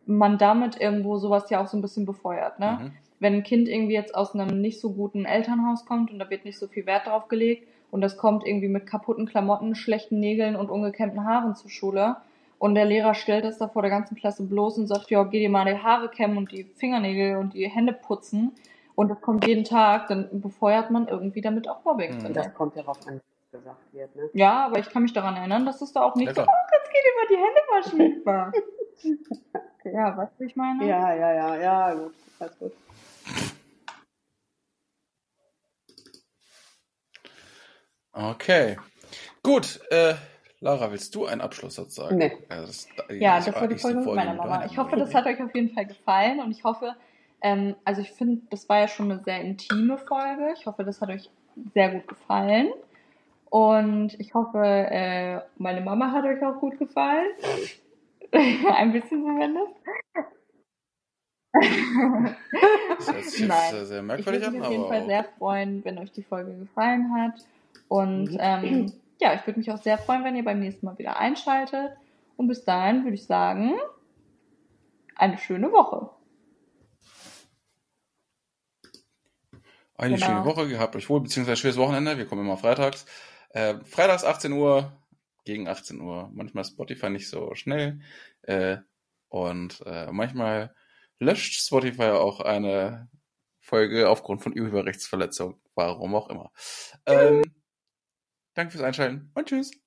Speaker 1: man damit irgendwo sowas ja auch so ein bisschen befeuert, ne?
Speaker 3: Mhm.
Speaker 1: Wenn ein Kind irgendwie jetzt aus einem nicht so guten Elternhaus kommt und da wird nicht so viel Wert drauf gelegt und das kommt irgendwie mit kaputten Klamotten, schlechten Nägeln und ungekämmten Haaren zur Schule und der Lehrer stellt das da vor der ganzen Klasse bloß und sagt, ja, geh dir mal die Haare kämmen und die Fingernägel und die Hände putzen und das kommt jeden Tag, dann befeuert man irgendwie damit auch Mobbing.
Speaker 3: Mhm.
Speaker 1: ich.
Speaker 2: Das kommt darauf an, was gesagt wird. Ne?
Speaker 1: Ja, aber ich kann mich daran erinnern, dass es da auch nicht so, oh, jetzt geht über die Hände waschen war. ja, weißt du, wie ich meine?
Speaker 2: Ja, ja, ja, ja, gut. Alles gut.
Speaker 3: Okay. Gut, äh, Lara, willst du einen Abschlusssatz sagen?
Speaker 2: Nee.
Speaker 3: Also das,
Speaker 1: Ja,
Speaker 3: das
Speaker 1: das war die Folge mit meiner Mama. Ich hoffe, das hat euch auf jeden Fall gefallen und ich hoffe, ähm, also ich finde, das war ja schon eine sehr intime Folge. Ich hoffe, das hat euch sehr gut gefallen. Und ich hoffe, äh, meine Mama hat euch auch gut gefallen. Ein bisschen zumindest.
Speaker 3: Das hört sich jetzt
Speaker 1: Nein.
Speaker 3: sehr, sehr
Speaker 1: Ich
Speaker 3: merkwürdig
Speaker 1: würde mich auf jeden
Speaker 3: aber
Speaker 1: Fall
Speaker 3: auch-
Speaker 1: sehr freuen, wenn euch die Folge gefallen hat. Und
Speaker 2: Mhm.
Speaker 1: ähm, ja, ich würde mich auch sehr freuen, wenn ihr beim nächsten Mal wieder einschaltet. Und bis dahin würde ich sagen, eine schöne Woche.
Speaker 3: Eine
Speaker 1: Genau.
Speaker 3: schöne Woche, gehabt euch wohl, beziehungsweise schönes Wochenende. Wir kommen immer freitags. Äh, freitags 18 Uhr, gegen 18 Uhr. Manchmal Spotify nicht so schnell. Äh, und äh, manchmal löscht Spotify auch eine Folge aufgrund von Urheberrechtsverletzung. Warum auch immer. Ähm, danke fürs Einschalten und tschüss.